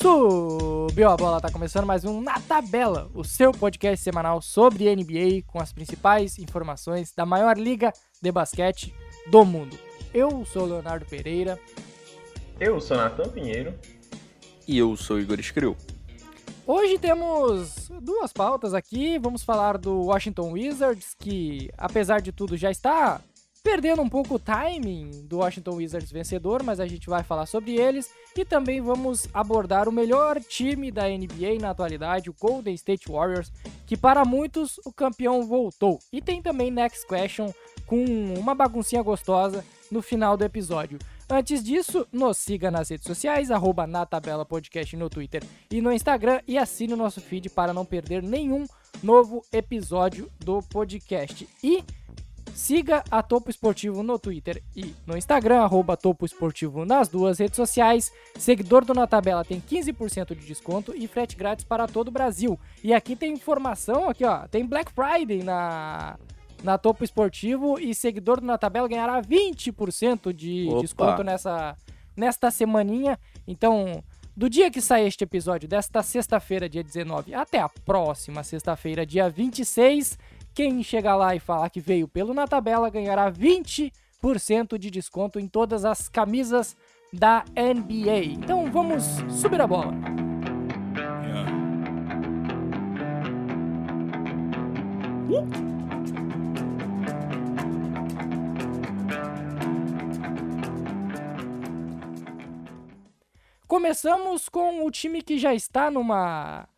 Subiu a bola, tá começando mais um Na Tabela, o seu podcast semanal sobre NBA com as principais informações da maior liga de basquete do mundo. Eu sou Leonardo Pereira. Eu sou Natan Pinheiro. E eu sou Igor Escriu. Hoje temos duas pautas aqui. Vamos falar do Washington Wizards, que apesar de tudo já está perdendo um pouco o timing do Washington Wizards vencedor, mas a gente vai falar sobre eles e também vamos abordar o melhor time da NBA na atualidade, o Golden State Warriors, que para muitos o campeão voltou. E tem também Next Question com uma baguncinha gostosa no final do episódio. Antes disso, nos siga nas redes sociais, arroba na tabela podcast no Twitter e no Instagram e assine o nosso feed para não perder nenhum novo episódio do podcast. E Siga a Topo Esportivo no Twitter e no Instagram, arroba Topo Esportivo nas duas redes sociais. Seguidor do Na Tabela tem 15% de desconto e frete grátis para todo o Brasil. E aqui tem informação, aqui ó, tem Black Friday na, na Topo Esportivo e seguidor do Na Tabela ganhará 20% de Opa. desconto nessa, nesta semaninha. Então, do dia que sai este episódio, desta sexta-feira, dia 19, até a próxima sexta-feira, dia 26 quem chegar lá e falar que veio pelo Na Tabela ganhará 20% de desconto em todas as camisas da NBA. Então vamos subir a bola. Começamos com o time que já está numa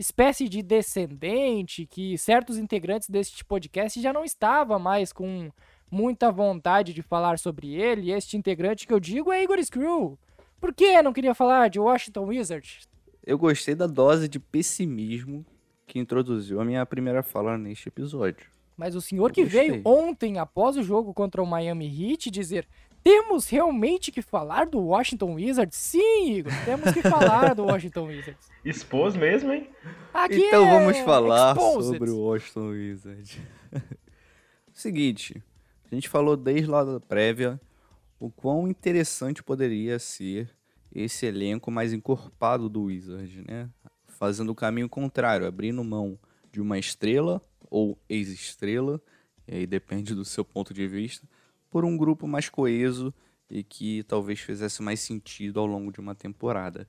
espécie de descendente que certos integrantes deste podcast já não estavam mais com muita vontade de falar sobre ele. E este integrante que eu digo é Igor Screw. Por que não queria falar de Washington Wizards? Eu gostei da dose de pessimismo que introduziu a minha primeira fala neste episódio. Mas o senhor eu que gostei. veio ontem, após o jogo contra o Miami Heat, dizer temos realmente que falar do Washington Wizards? Sim, Igor, temos que falar do Washington Wizards. Expôs mesmo, hein? Aqui então é vamos falar exposed. sobre o Washington Wizards. Seguinte, a gente falou desde lá da prévia o quão interessante poderia ser esse elenco mais encorpado do Wizards, né? Fazendo o caminho contrário, abrindo mão de uma estrela ou ex-estrela, e aí depende do seu ponto de vista, por um grupo mais coeso e que talvez fizesse mais sentido ao longo de uma temporada.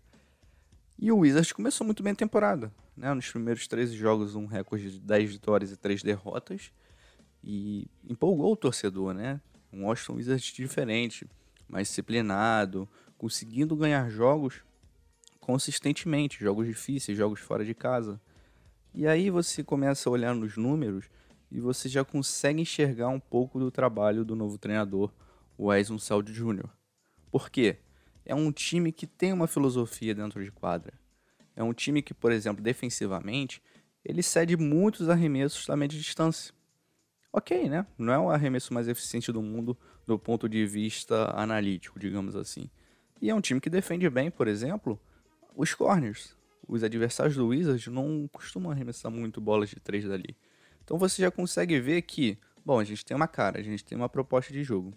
E o Wizards começou muito bem a temporada. Né? Nos primeiros 13 jogos, um recorde de 10 vitórias e 3 derrotas. E empolgou o torcedor, né? Um Washington Wizards diferente, mais disciplinado, conseguindo ganhar jogos consistentemente, jogos difíceis, jogos fora de casa. E aí você começa a olhar nos números e você já consegue enxergar um pouco do trabalho do novo treinador, o Eison Saldi Jr. Por quê? É um time que tem uma filosofia dentro de quadra. É um time que, por exemplo, defensivamente, ele cede muitos arremessos da média distância. Ok, né? Não é o arremesso mais eficiente do mundo do ponto de vista analítico, digamos assim. E é um time que defende bem, por exemplo, os corners. Os adversários do Wizards não costumam arremessar muito bolas de três dali. Então você já consegue ver que, bom, a gente tem uma cara, a gente tem uma proposta de jogo.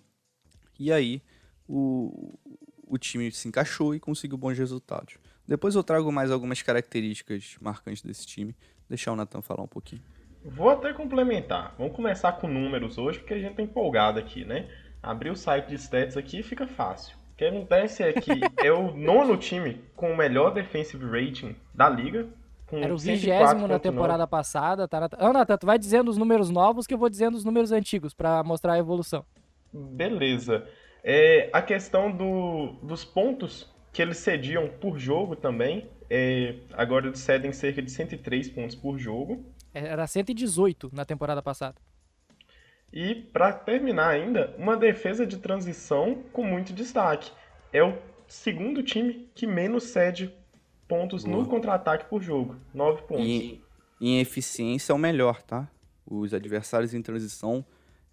E aí o, o time se encaixou e conseguiu bons resultados. Depois eu trago mais algumas características marcantes desse time. Deixar o Nathan falar um pouquinho. Vou até complementar. Vamos começar com números hoje, porque a gente tá empolgado aqui, né? Abrir o site de stats aqui fica fácil. O que acontece é que é o nono time com o melhor defensive rating da liga, era o vigésimo na temporada passada. Tá na... Ah, Nathan, tu vai dizendo os números novos que eu vou dizendo os números antigos para mostrar a evolução. Beleza. É, a questão do, dos pontos que eles cediam por jogo também. É, agora eles cedem cerca de 103 pontos por jogo. É, era 118 na temporada passada. E para terminar ainda, uma defesa de transição com muito destaque. É o segundo time que menos cede pontos Boa. no contra-ataque por jogo. 9 pontos. E em eficiência é o melhor, tá? Os adversários em transição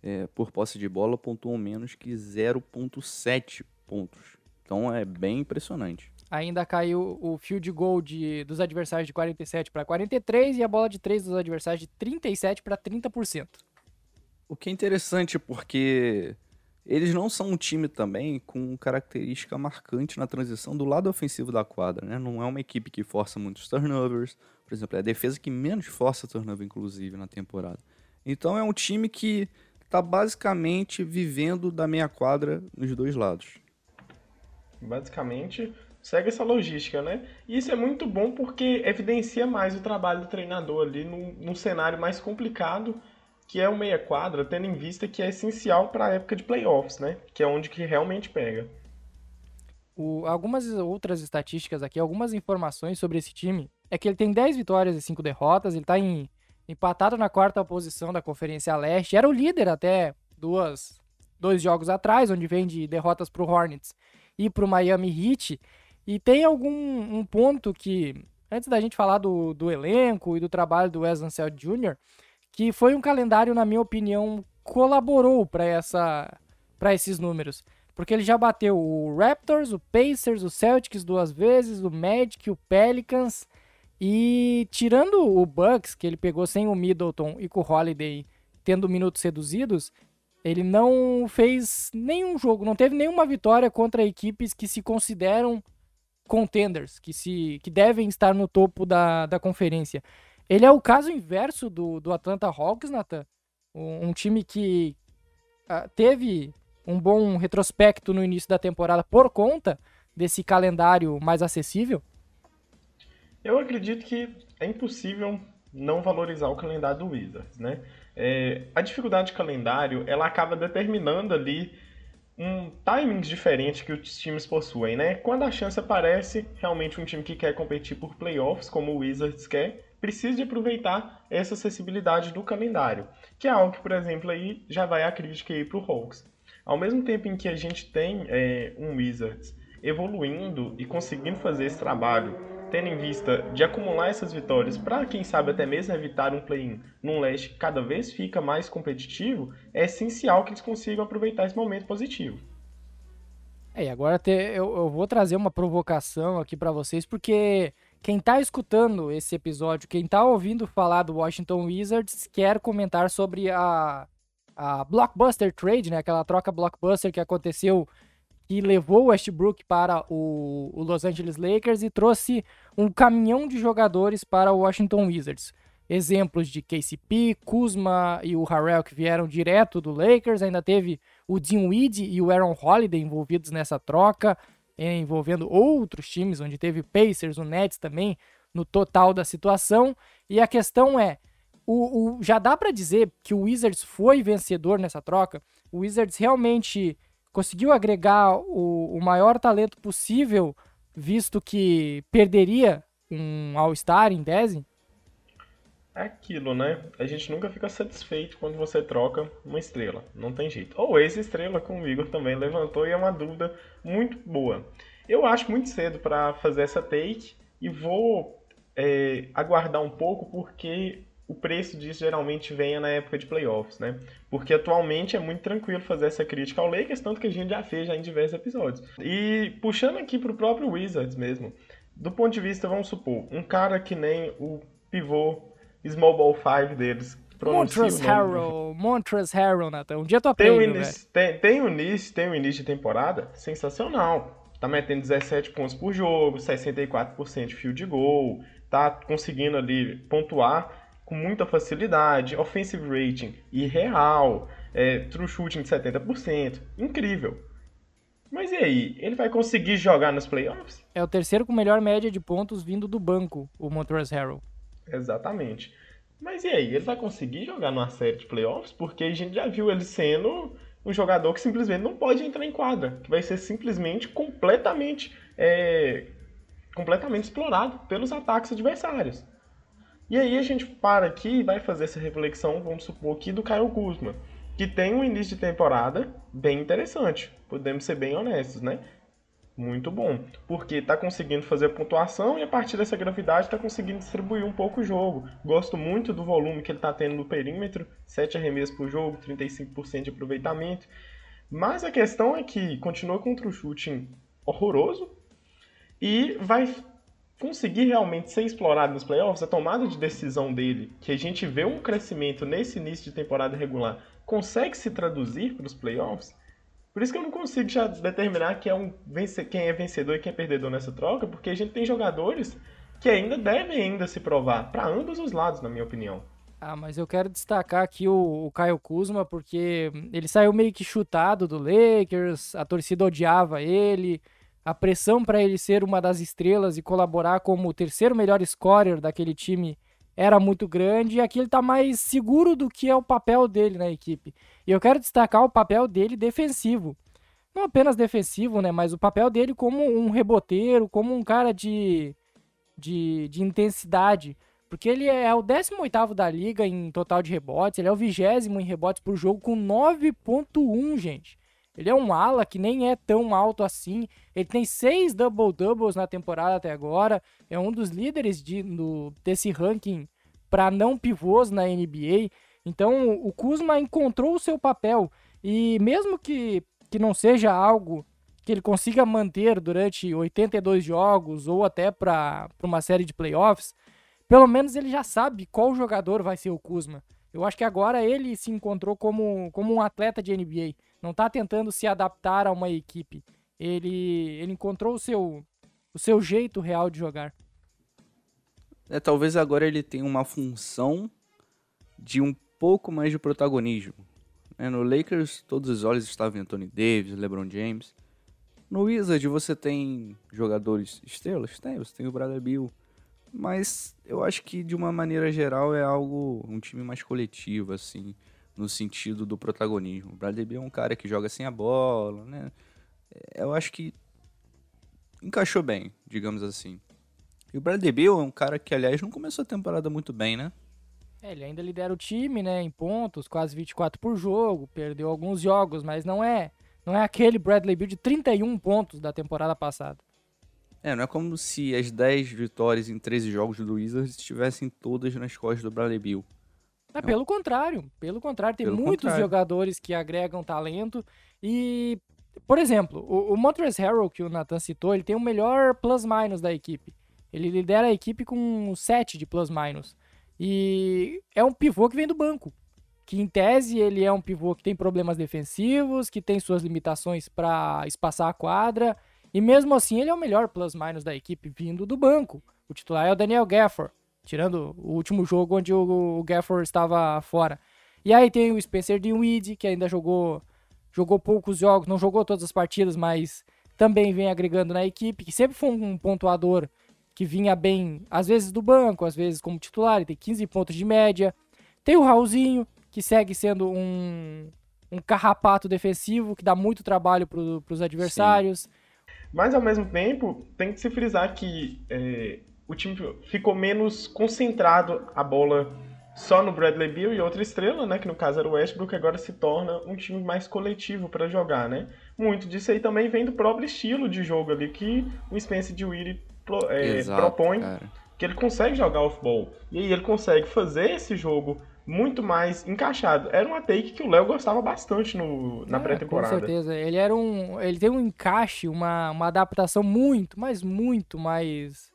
é, por posse de bola pontuam menos que 0.7 pontos. Então é bem impressionante. Ainda caiu o field goal de, dos adversários de 47 para 43 e a bola de 3 dos adversários de 37 para 30%. O que é interessante porque eles não são um time também com característica marcante na transição do lado ofensivo da quadra, né? Não é uma equipe que força muitos turnovers, por exemplo, é a defesa que menos força turnover, inclusive, na temporada. Então é um time que está basicamente vivendo da meia quadra nos dois lados. Basicamente, segue essa logística, né? E isso é muito bom porque evidencia mais o trabalho do treinador ali num, num cenário mais complicado que é o meia quadra, tendo em vista que é essencial para a época de playoffs, né? Que é onde que realmente pega. O, algumas outras estatísticas aqui, algumas informações sobre esse time, é que ele tem 10 vitórias e 5 derrotas, ele está em, empatado na quarta posição da Conferência Leste, era o líder até duas, dois jogos atrás, onde vem de derrotas para o Hornets e para o Miami Heat, e tem algum um ponto que, antes da gente falar do, do elenco e do trabalho do Wes Anseld Jr., que foi um calendário, na minha opinião, colaborou para essa para esses números. Porque ele já bateu o Raptors, o Pacers, o Celtics duas vezes, o Magic, o Pelicans. E tirando o Bucks, que ele pegou sem o Middleton e com o Holiday tendo minutos reduzidos, ele não fez nenhum jogo, não teve nenhuma vitória contra equipes que se consideram contenders, que, se, que devem estar no topo da, da conferência. Ele é o caso inverso do, do Atlanta Hawks, Nathan. Um, um time que uh, teve um bom retrospecto no início da temporada por conta desse calendário mais acessível? Eu acredito que é impossível não valorizar o calendário do Wizards, né? É, a dificuldade de calendário, ela acaba determinando ali um timing diferente que os times possuem, né? Quando a chance aparece, realmente um time que quer competir por playoffs, como o Wizards quer, precisa de aproveitar essa acessibilidade do calendário, que é algo que, por exemplo, aí já vai a crítica aí para o Hawks. Ao mesmo tempo em que a gente tem é, um Wizards evoluindo e conseguindo fazer esse trabalho, tendo em vista de acumular essas vitórias para, quem sabe, até mesmo evitar um play-in num leste que cada vez fica mais competitivo, é essencial que eles consigam aproveitar esse momento positivo. É, e agora te, eu, eu vou trazer uma provocação aqui para vocês, porque quem tá escutando esse episódio, quem tá ouvindo falar do Washington Wizards, quer comentar sobre a, a Blockbuster Trade, né? Aquela troca Blockbuster que aconteceu que levou o Westbrook para o, o, Los Angeles Lakers e trouxe um caminhão de jogadores para o Washington Wizards. Exemplos de KCP, Kuzma e o Harrell que vieram direto do Lakers. Ainda teve o Dinwiddie e o Aaron Holiday envolvidos nessa troca envolvendo outros times, onde teve Pacers, o Nets também, no total da situação. E a questão é, o, o já dá para dizer que o Wizards foi vencedor nessa troca? O Wizards realmente conseguiu agregar o, o maior talento possível, visto que perderia um All-Star em tese? É aquilo, né? A gente nunca fica satisfeito quando você troca uma estrela. Não tem jeito. Ou essa estrela, como o Igor também levantou, e é uma dúvida muito boa. Eu acho muito cedo para fazer essa take e vou é, aguardar um pouco porque o preço disso geralmente vem na época de playoffs, né? Porque atualmente é muito tranquilo fazer essa crítica ao Lakers, tanto que a gente já fez já em diversos episódios. E puxando aqui para o próprio Wizards mesmo, do ponto de vista, vamos supor, um cara que nem o pivô Small Ball 5 deles. Montrezl Harrell, Montrezl Harrell, Nathan. Um dia tu aprende, tem o início, tem, tem, o início, tem o início de temporada sensacional. Tá metendo 17 pontos por jogo, 64% de field goal, tá conseguindo ali pontuar com muita facilidade, offensive rating irreal, é, true shooting de 70%, incrível. Mas e aí, ele vai conseguir jogar nos playoffs? É o terceiro com melhor média de pontos vindo do banco, o Montrezl Harrell. Exatamente. Mas e aí, ele vai conseguir jogar numa série de playoffs? Porque a gente já viu ele sendo um jogador que simplesmente não pode entrar em quadra, que vai ser simplesmente completamente, é, completamente explorado pelos ataques adversários. E aí a gente para aqui e vai fazer essa reflexão, vamos supor aqui, do Kyle Kuzma, que tem um início de temporada bem interessante, podemos ser bem honestos, né? Muito bom, porque está conseguindo fazer pontuação e a partir dessa gravidade está conseguindo distribuir um pouco o jogo. Gosto muito do volume que ele está tendo no perímetro, 7 arremessos por jogo, 35% de aproveitamento. Mas a questão é que continua contra o shooting horroroso e vai conseguir realmente ser explorado nos playoffs. A tomada de decisão dele, que a gente vê um crescimento nesse início de temporada regular, consegue se traduzir para os playoffs? Por isso que eu não consigo já determinar quem é, um quem é vencedor e quem é perdedor nessa troca, porque a gente tem jogadores que ainda devem ainda se provar, para ambos os lados, na minha opinião. Ah, mas eu quero destacar aqui o, o Caio Kuzma, porque ele saiu meio que chutado do Lakers, a torcida odiava ele, a pressão para ele ser uma das estrelas e colaborar como o terceiro melhor scorer daquele time era muito grande, e aqui ele está mais seguro do que é o papel dele na equipe. E eu quero destacar o papel dele defensivo. Não apenas defensivo, né, mas o papel dele como um reboteiro, como um cara de, de, de intensidade. Porque ele é o 18º da liga em total de rebotes, ele é o vigésimo em rebotes por jogo com 9.1, gente. Ele é um ala que nem é tão alto assim. Ele tem seis double-doubles na temporada até agora. É um dos líderes de, no, desse ranking para não pivôs na NBA. Então o Kuzma encontrou o seu papel. E mesmo que, que não seja algo que ele consiga manter durante 82 jogos ou até para uma série de playoffs, pelo menos ele já sabe qual jogador vai ser o Kuzma. Eu acho que agora ele se encontrou como, como um atleta de NBA. Não está tentando se adaptar a uma equipe. Ele, ele encontrou o seu, o seu jeito real de jogar. É, talvez agora ele tenha uma função de um pouco mais de protagonismo. É, no Lakers, todos os olhos estavam em Anthony Davis, LeBron James. No Wizard, você tem jogadores estrelas? Tem, você tem o Bradley Bill, mas eu acho que de uma maneira geral é algo, um time mais coletivo, assim, no sentido do protagonismo. O Bradley Beal é um cara que joga sem a bola, né? É, eu acho que encaixou bem, digamos assim. E o Bradley Beal é um cara que, aliás, não começou a temporada muito bem, né? É, ele ainda lidera o time, né, em pontos, quase 24 por jogo, perdeu alguns jogos, mas não é, não é aquele Bradley Beal de 31 pontos da temporada passada. É, não é como se as 10 vitórias em 13 jogos do Wizards estivessem todas nas costas do Bradley Beal. É, pelo contrário, pelo contrário, tem pelo muitos contrário. jogadores que agregam talento e, por exemplo, o, o Montrezl Harrell que o Nathan citou, ele tem o melhor plus-minus da equipe. Ele lidera a equipe com 7 de plus-minus. E é um pivô que vem do banco. Que em tese ele é um pivô que tem problemas defensivos, que tem suas limitações para espaçar a quadra e mesmo assim, ele é o melhor plus-minus da equipe vindo do banco. O titular é o Daniel Gafford, tirando o último jogo onde o, Gafford estava fora. E aí tem o Spencer Dinwiddie, que ainda jogou, jogou poucos jogos, não jogou todas as partidas, mas também vem agregando na equipe, que sempre foi um pontuador que vinha bem, às vezes do banco, às vezes como titular, ele tem 15 pontos de média. Tem o Raulzinho, que segue sendo um, um carrapato defensivo, que dá muito trabalho para os adversários. Sim. Mas ao mesmo tempo, tem que se frisar que é, o time ficou menos concentrado a bola só no Bradley Beal e outra estrela, né, que no caso era o Westbrook, agora se torna um time mais coletivo para jogar, né? Muito disso aí também vem do próprio estilo de jogo ali que o Spencer de Weedy é, propõe, cara. que ele consegue jogar off-ball. E aí ele consegue fazer esse jogo muito mais encaixado. Era uma take que o Léo gostava bastante no, na é, pré-temporada. Com certeza. Ele era um. Ele tem um encaixe, uma, uma adaptação muito, mas muito mais.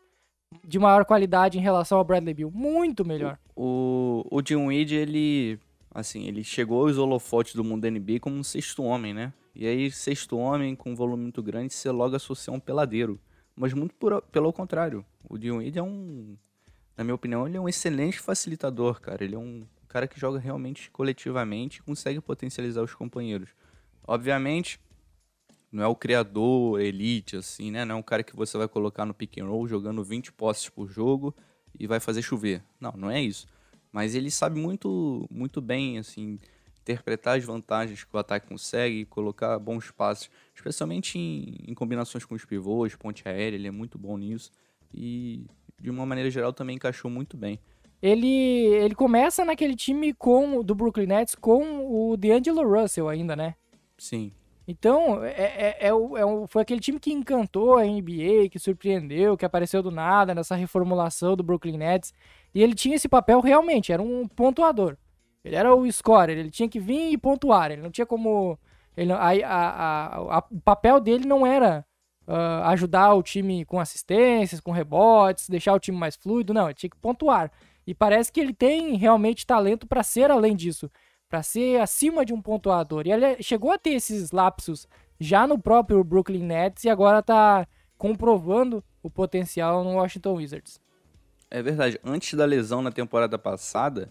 de maior qualidade em relação ao Bradley Bill. Muito melhor. O, o, o Jim Weed, ele. Assim, ele chegou aos holofotes do mundo NBA como um sexto homem, né? E aí, sexto homem com um volume muito grande, você logo associa um peladeiro. Mas muito por, pelo contrário. O Jim Weed é um. Na minha opinião, ele é um excelente facilitador, cara. Ele é um cara que joga realmente coletivamente e consegue potencializar os companheiros. Obviamente, não é o criador elite, assim, né? Não é um cara que você vai colocar no pick and roll jogando 20 posses por jogo e vai fazer chover. Não, não é isso. Mas ele sabe muito, muito bem, assim, interpretar as vantagens que o ataque consegue, colocar bons passes, especialmente em, em combinações com os pivôs, ponte aérea, ele é muito bom nisso. E, de uma maneira geral, também encaixou muito bem ele, ele começa naquele time com do Brooklyn Nets com o D'Angelo Russell ainda, né? Sim. Então, é, é, é, é o, foi aquele time que encantou a NBA, que surpreendeu, que apareceu do nada nessa reformulação do Brooklyn Nets. E ele tinha esse papel realmente, era um pontuador. Ele era o scorer, ele tinha que vir e pontuar. Ele não tinha como. Ele, a, a, a, o papel dele não era uh, ajudar o time com assistências, com rebotes, deixar o time mais fluido. Não, ele tinha que pontuar. E parece que ele tem realmente talento para ser além disso. para ser acima de um pontuador. E ele chegou a ter esses lapsos já no próprio Brooklyn Nets e agora tá comprovando o potencial no Washington Wizards. É verdade. Antes da lesão na temporada passada,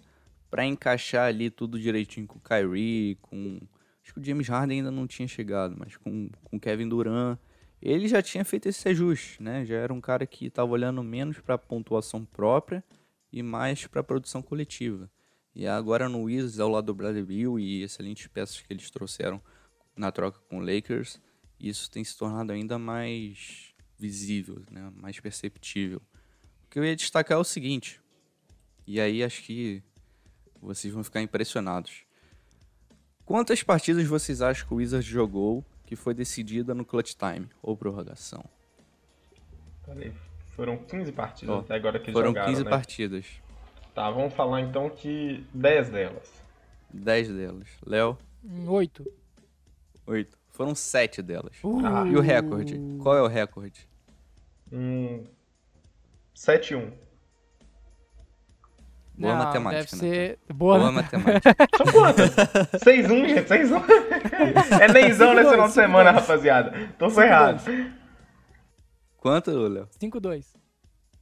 para encaixar ali tudo direitinho com o Kyrie, com acho que o James Harden ainda não tinha chegado, mas com com Kevin Durant, ele já tinha feito esse ajuste, né? Já era um cara que estava olhando menos para a pontuação própria e mais para a produção coletiva. E agora no Wizards, ao lado do Bradley Beal e excelentes peças que eles trouxeram na troca com o Lakers, isso tem se tornado ainda mais visível, né? mais perceptível. O que eu ia destacar é o seguinte, e aí acho que vocês vão ficar impressionados. Quantas partidas vocês acham que o Wizards jogou que foi decidida no clutch time ou prorrogação? Peraí, foram 15 partidas Ó, até agora que eles Foram jogaram, 15 né? partidas, Tá, vamos falar então que 10 delas. 10 delas. Léo, Hum, Oito. 8. Foram 7 delas. Ah. E o recorde? Qual é o recorde? Hum, 7-1. Boa Não, matemática, Deve né? ser boa, Boa né? matemática. São quantas? 6-1, gente, 6-1. É nenzão nesse final de semana, rapaziada. Tô ferrado. Quanto, Léo? 5-2.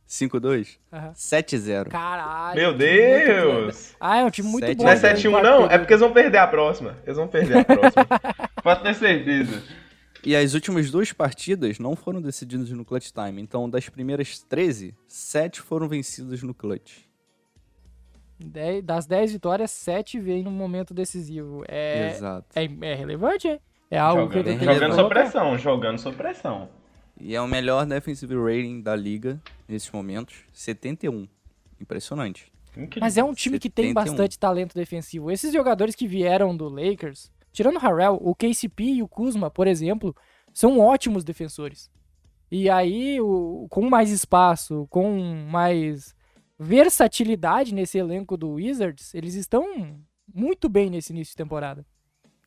5-2? Aham. 7-0. Caralho. Meu Deus! Ah, é um time muito Sete bom. Não é Bom, né, 7-1 em quarto não? É porque eles vão perder a próxima. Eles vão perder a próxima. Pode ter certeza. E as últimas duas partidas não foram decididas no clutch time. Então, das primeiras 13, 7 foram vencidas no clutch. Dez- das 10 vitórias, 7 vem no momento decisivo. É, Exato. é, é relevante, hein? É algo que eu Jogando, tenho que jogando sob pressão, jogando sob pressão. E é o melhor defensive rating da liga nesses momentos. 71. Impressionante. Incrível. Mas é um time que tem 71. bastante talento defensivo. Esses jogadores que vieram do Lakers, tirando o Harrell, o KCP e o Kuzma, por exemplo, são ótimos defensores. E aí, o- com mais espaço, com mais versatilidade nesse elenco do Wizards, eles estão muito bem nesse início de temporada.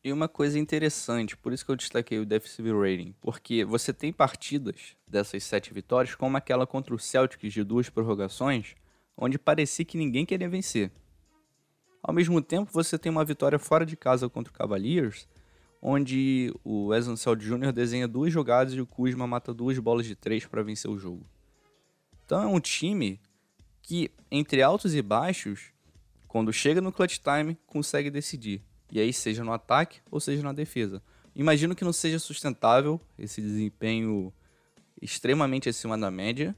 E uma coisa interessante, por isso que eu destaquei o defensive rating, porque você tem partidas dessas sete vitórias, como aquela contra o Celtics de duas prorrogações, onde parecia que ninguém queria vencer. Ao mesmo tempo, você tem uma vitória fora de casa contra o Cavaliers, onde o Wesley Jr. desenha duas jogadas e o Kuzma mata duas bolas de três para vencer o jogo. Então é um time que, entre altos e baixos, quando chega no clutch time, consegue decidir. E aí, seja no ataque ou seja na defesa. Imagino que não seja sustentável esse desempenho extremamente acima da média,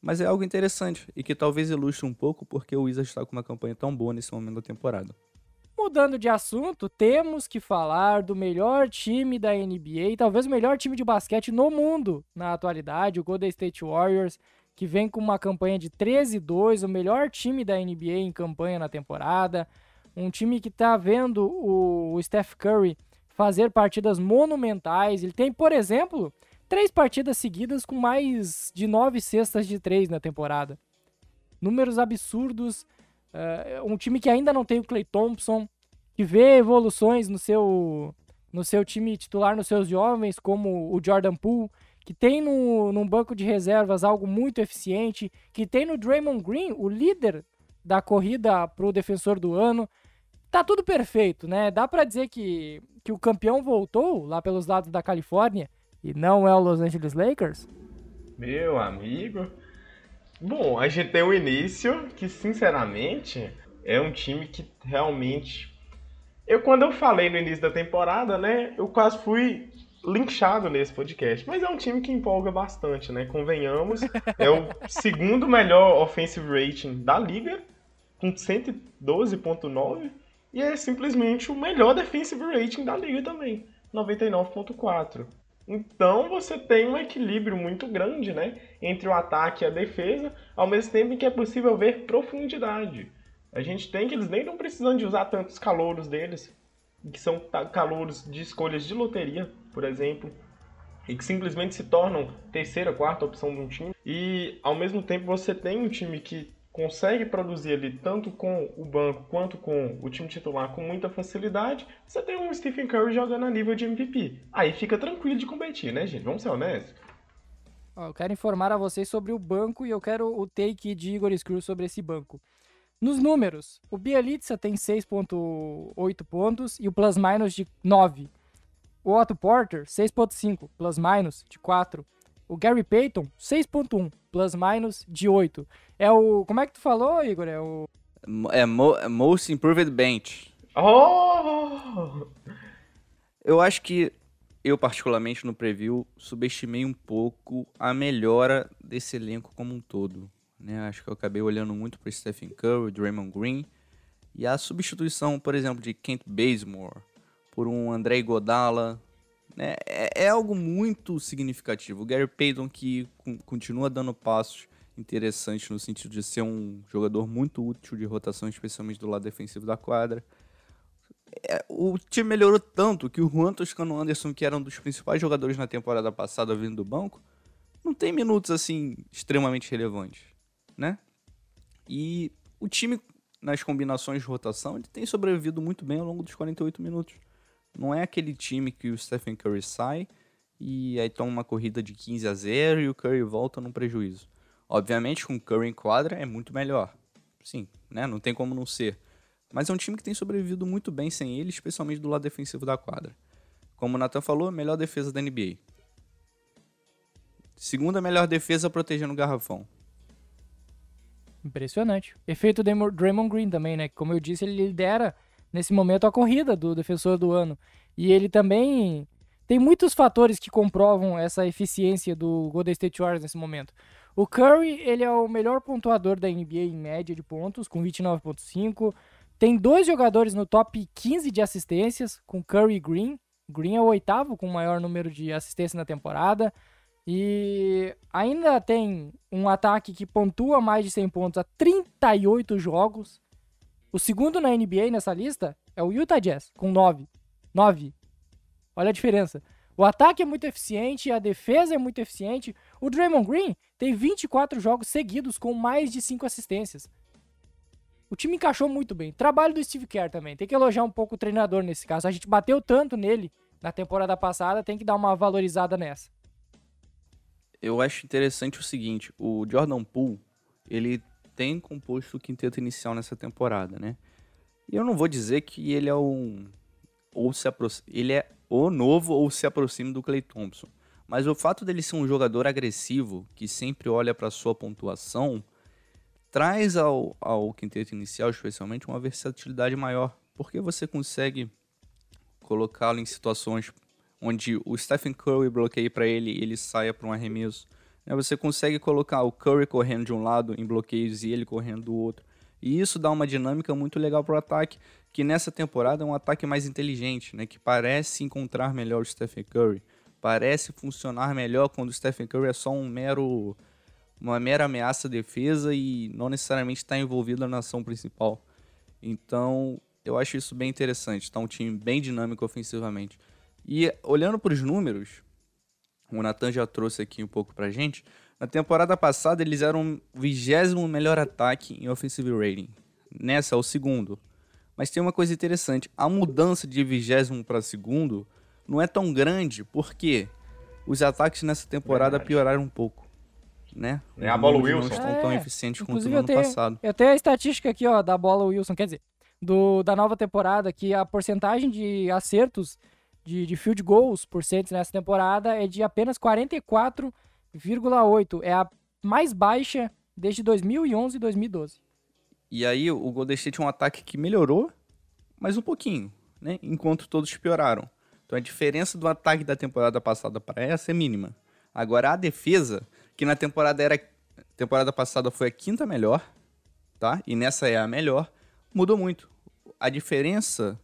mas é algo interessante e que talvez ilustre um pouco porque o Wizards está com uma campanha tão boa nesse momento da temporada. Mudando de assunto, temos que falar do melhor time da NBA, talvez o melhor time de basquete no mundo na atualidade, o Golden State Warriors, que vem com uma campanha de 13-2, o melhor time da NBA em campanha na temporada. Um time que está vendo o Steph Curry fazer partidas monumentais. Ele tem, por exemplo, três partidas seguidas com mais de nove cestas de três na temporada. Números absurdos. É, um time que ainda não tem o Clay Thompson, que vê evoluções no seu, no seu time titular, nos seus jovens, como o Jordan Poole, que tem no, num banco de reservas algo muito eficiente, que tem no Draymond Green, o líder da corrida pro defensor do ano. Tá tudo perfeito, né? Dá pra dizer que, que o campeão voltou lá pelos lados da Califórnia e não é o Los Angeles Lakers? Meu amigo. Bom, a gente tem o início, que sinceramente é um time que realmente. Eu, quando eu falei no início da temporada, né, eu quase fui linchado nesse podcast. Mas é um time que empolga bastante, né? Convenhamos. É o segundo melhor offensive rating da liga, com 112,9. E é simplesmente o melhor defensive rating da liga também, 99,4. Então você tem um equilíbrio muito grande, né, entre o ataque e a defesa, ao mesmo tempo em que é possível ver profundidade. A gente tem que eles nem estão precisando de usar tantos calouros deles, que são calouros de escolhas de loteria, por exemplo, e que simplesmente se tornam terceira, quarta opção de um time. E ao mesmo tempo você tem um time que consegue produzir ali tanto com o banco quanto com o time titular com muita facilidade, você tem um Stephen Curry jogando a nível de MVP. Aí fica tranquilo de competir, né, gente? Vamos ser honestos. Eu quero informar a vocês sobre o banco e eu quero o take de Igor Screw sobre esse banco. Nos números, o Bielitsa tem 6.8 pontos e o plus minus de 9. O Otto Porter, 6.5, plus minus de 4. O Gary Payton, 6.1, plus minus de 8. É o. Como é que tu falou, Igor? É o. É mo é Most Improved Bench. Oh! Eu acho que eu, particularmente no preview, subestimei um pouco a melhora desse elenco como um todo. Né? Acho que eu acabei olhando muito para Stephen Curry, Draymond Green e a substituição, por exemplo, de Kent Bazemore por um André Godala. Né? É, é, algo muito significativo. O Gary Payton que continua dando passos interessantes no sentido de ser um jogador muito útil de rotação, especialmente do lado defensivo da quadra é, o time melhorou tanto que o Juan Toscano Anderson, que era um dos principais jogadores na temporada passada vindo do banco, não tem minutos assim extremamente relevantes, né? E o time nas combinações de rotação, ele tem sobrevivido muito bem ao longo dos 48 minutos. Não é aquele time que o Stephen Curry sai e aí toma uma corrida de 15 a 0 e o Curry volta num prejuízo. Obviamente, com o Curry em quadra é muito melhor. Sim, né? Não tem como não ser. Mas é um time que tem sobrevivido muito bem sem ele, especialmente do lado defensivo da quadra. Como o Nathan falou, melhor defesa da NBA. Segunda melhor defesa protegendo o garrafão. Impressionante. Efeito Draymond Green também, né? Como eu disse, ele lidera nesse momento a corrida do defensor do ano. E ele também tem muitos fatores que comprovam essa eficiência do Golden State Warriors nesse momento. O Curry, ele é o melhor pontuador da NBA em média de pontos, com 29.5. Tem dois jogadores no top 15 de assistências, com Curry e Green. Green é o oitavo com o maior número de assistências na temporada. E ainda tem um ataque que pontua mais de 100 pontos a 38 jogos. O segundo na NBA nessa lista é o Utah Jazz, com 9. 9. Olha a diferença. O ataque é muito eficiente, a defesa é muito eficiente. O Draymond Green tem 24 jogos seguidos com mais de 5 assistências. O time encaixou muito bem. Trabalho do Steve Kerr também. Tem que elogiar um pouco o treinador nesse caso. A gente bateu tanto nele na temporada passada, tem que dar uma valorizada nessa. Eu acho interessante o seguinte, o Jordan Poole, ele tem composto o quinteto inicial nessa temporada, né? E eu não vou dizer que ele é um ou se ele é o novo ou se aproxima do Clay Thompson. Mas o fato dele ser um jogador agressivo, que sempre olha para sua pontuação, traz ao, ao quinteto inicial, especialmente, uma versatilidade maior, porque você consegue colocá-lo em situações onde o Stephen Curry bloqueia para ele ele saia para um arremesso. Né? Você consegue colocar o Curry correndo de um lado em bloqueios e ele correndo do outro. E isso dá uma dinâmica muito legal para o ataque, que nessa temporada é um ataque mais inteligente, né? que parece encontrar melhor o Stephen Curry. Parece funcionar melhor quando o Stephen Curry é só um mero uma mera ameaça à defesa e não necessariamente está envolvido na ação principal. Então, eu acho isso bem interessante. Está um time bem dinâmico ofensivamente. E olhando para os números, o Nathan já trouxe aqui um pouco para gente. Na temporada passada, eles eram o vigésimo melhor ataque em offensive rating. Nessa é o segundo. Mas tem uma coisa interessante: a mudança de vigésimo para segundo não é tão grande, porque os ataques nessa temporada Verdade. pioraram um pouco né? É a bola Wilson. Não estão tão é, eficientes quanto no ano tenho, passado. Eu tenho a estatística aqui, ó, da bola Wilson, quer dizer, do, da nova temporada, que a porcentagem de acertos de, de field goals por cento nessa temporada é de apenas 44,8. É a mais baixa desde 2011 e 2012. E aí o Golden State é um ataque que melhorou, mas um pouquinho, né? Enquanto todos pioraram. Então a diferença do ataque da temporada passada para essa é mínima. Agora a defesa que na temporada era temporada passada foi a quinta melhor, tá? E nessa é a melhor, mudou muito. A diferença